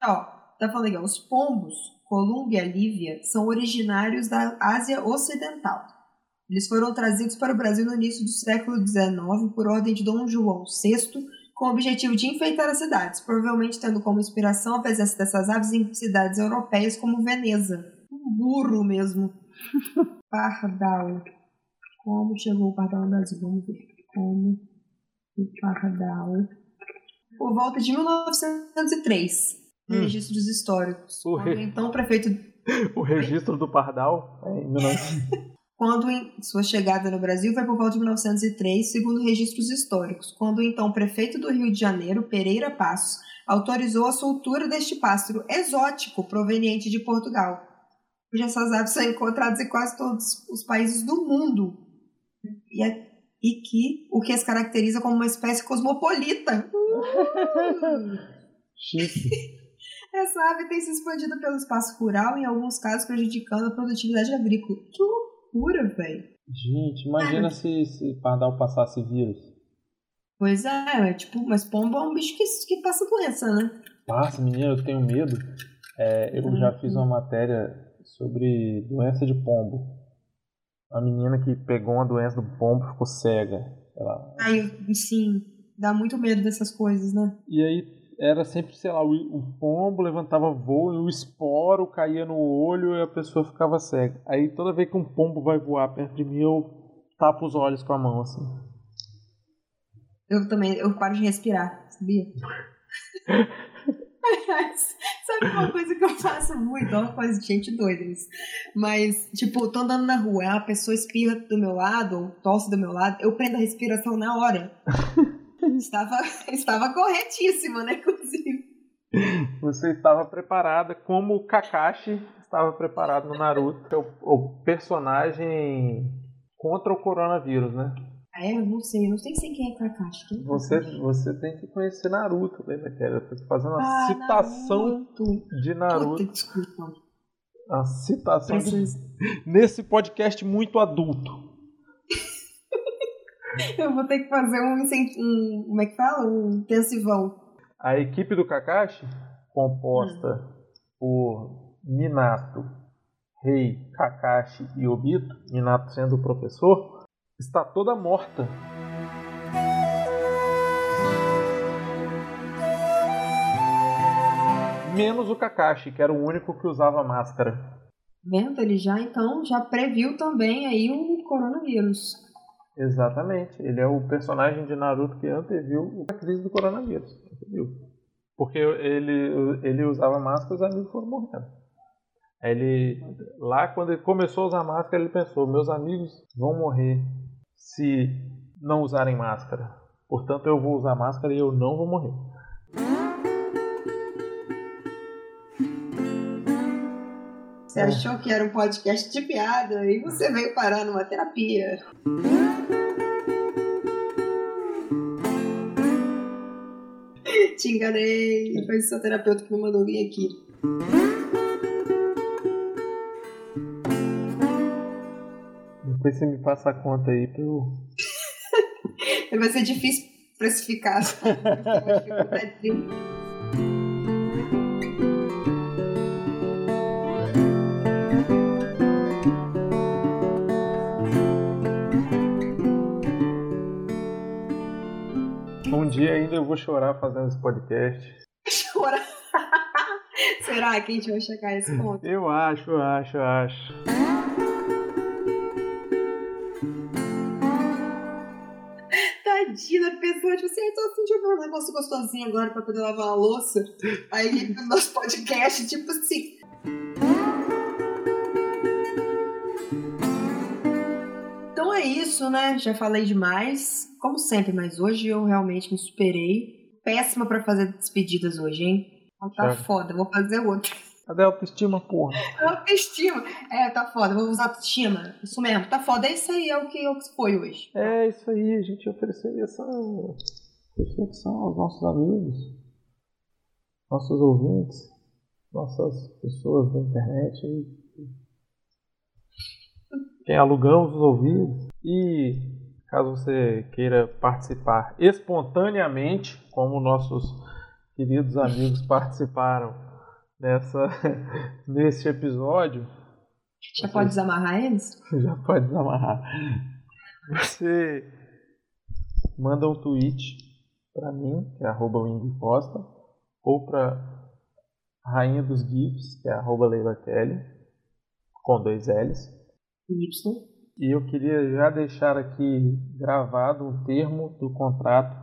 Ó, tá falando aqui, ó. Os pombos, Colúmbia lívia, são originários da Ásia Ocidental. Eles foram trazidos para o Brasil no início do século XIX por ordem de Dom João VI, com o objetivo de enfeitar as cidades, provavelmente tendo como inspiração a presença dessas aves em cidades europeias como Veneza. Um burro mesmo. (laughs) Pardal. Como chegou o pardal no Brasil? Vamos ver. Como o pardal. Por volta de 1903, no Hum. registros históricos. O Quando re- então o prefeito (laughs) O registro do pardal é em 19... (laughs) quando em sua chegada no Brasil foi por volta de 1903, segundo registros históricos, quando o então prefeito do Rio de Janeiro, Pereira Passos, autorizou a soltura deste pássaro exótico proveniente de Portugal, cujas essas aves são encontradas em quase todos os países do mundo e, é- e que o que as caracteriza como uma espécie cosmopolita. (laughs) Chique. (laughs) Essa ave tem se expandido pelo espaço rural, em alguns casos prejudicando a produtividade agrícola. Que loucura, velho! Gente, imagina se, se pardal passasse vírus. Pois é, é tipo, mas pombo é um bicho que, que passa doença, né? Nossa, menino, eu tenho medo. É, eu já fiz uma matéria sobre doença de pombo. Uma menina que pegou uma doença do pombo ficou cega. Ela... Ai, sim, dá muito medo dessas coisas, né? E aí era sempre, sei lá, o, o pombo levantava voo e o esporo caía no olho e a pessoa ficava cega. Aí toda vez que um pombo vai voar perto de mim, eu tapo os olhos com a mão, assim. Eu também, eu paro de respirar, sabia? (laughs) Aliás, sabe uma coisa que eu faço muito? É uma coisa de gente doida isso. Mas, tipo, tô andando na rua, a pessoa espirra do meu lado, tosse do meu lado, eu prendo a respiração na hora. (laughs) estava, estava corretíssima, né, inclusive. Você estava preparada como o Kakashi estava preparado no Naruto, que é o, o personagem contra o coronavírus, né? Ah, é? Eu não sei, eu não sei sem quem é Kakashi. Quem é Você, você tem que conhecer Naruto, lembra que Eu tô fazendo uma Ah, citação Naruto. de Puta, Naruto. desculpa. A citação de, nesse podcast muito adulto. (laughs) Eu vou ter que fazer um, um como é que fala? Um intensivão. A equipe do Kakashi, composta Hum. por Minato, Rei, Kakashi e Obito, Minato sendo o professor, está toda morta. Menos o Kakashi, que era o único que usava máscara. Vendo? Ele já, então, já previu também aí o coronavírus. Exatamente. Ele é o personagem de Naruto que anteviu a crise do coronavírus. Anteviu. Porque ele, ele usava máscara e os amigos foram morrendo. Ele, lá quando ele começou a usar máscara, ele pensou: meus amigos vão morrer se não usarem máscara. Portanto, eu vou usar máscara e eu não vou morrer. Você achou que era um podcast de piada e você veio parar numa terapia. Te enganei. Foi o seu terapeuta que me mandou vir aqui. Depois você me passa a conta aí pra (laughs) eu. Vai ser difícil precificar. Um dia ainda eu vou chorar fazendo esse podcast. Chorar. (laughs) Será que a gente vai chegar a esse ponto? Eu acho, eu acho, eu acho. Tadinha da pessoa, tipo assim, eu tô afim de ouvir um negócio gostosinho agora pra poder lavar uma louça. Aí (laughs) no nosso podcast, tipo assim. Então é isso, né? Já falei demais. Como sempre, mas hoje eu realmente me superei. Péssima pra fazer despedidas hoje, hein? Tá Já. foda, vou fazer outra. Cadê a autoestima, porra? (laughs) Autoestima. É, tá foda, vou usar autoestima. Isso mesmo, tá foda. É isso aí, é o que, é foi hoje. É isso aí, a gente ofereceria essa reflexão aos nossos amigos, nossos ouvintes, nossas pessoas da internet. Quem alugamos os ouvidos. E caso você queira participar espontaneamente, como nossos queridos amigos participaram nessa, (laughs) nesse episódio, Já pode desamarrar eles? (laughs) já pode desamarrar. Você manda um tweet pra mim, que é arroba Costa, ou pra Rainha dos GIFs, que é arroba Leila Kelly, com dois L's. Y. E eu queria já deixar aqui gravado um termo do contrato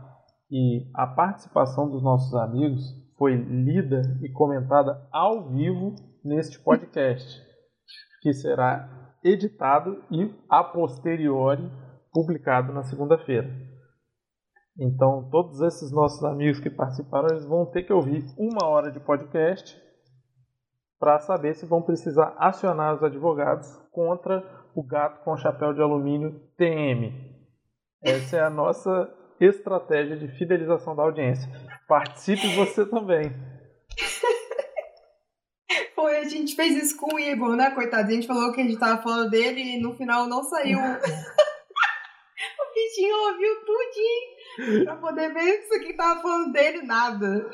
que a participação dos nossos amigos foi lida e comentada ao vivo neste podcast, que será editado e a posteriori publicado na segunda-feira. Então, todos esses nossos amigos que participaram, eles vão ter que ouvir uma hora de podcast para saber se vão precisar acionar os advogados contra o gato com chapéu de alumínio TM. Essa é a nossa estratégia de fidelização da audiência. Participe você também. (laughs) Foi, a gente fez isso com o Igor, né, coitado? A gente falou que a gente tava falando dele e no final não saiu. (laughs) o bichinho ouviu tudinho pra poder ver isso aqui tava falando dele, nada.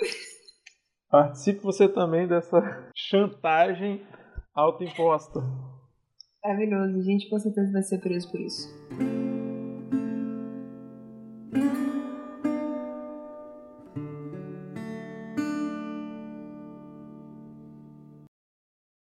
Participe você também dessa chantagem autoimposta. Maravilhoso, a gente com certeza vai ser preso por isso.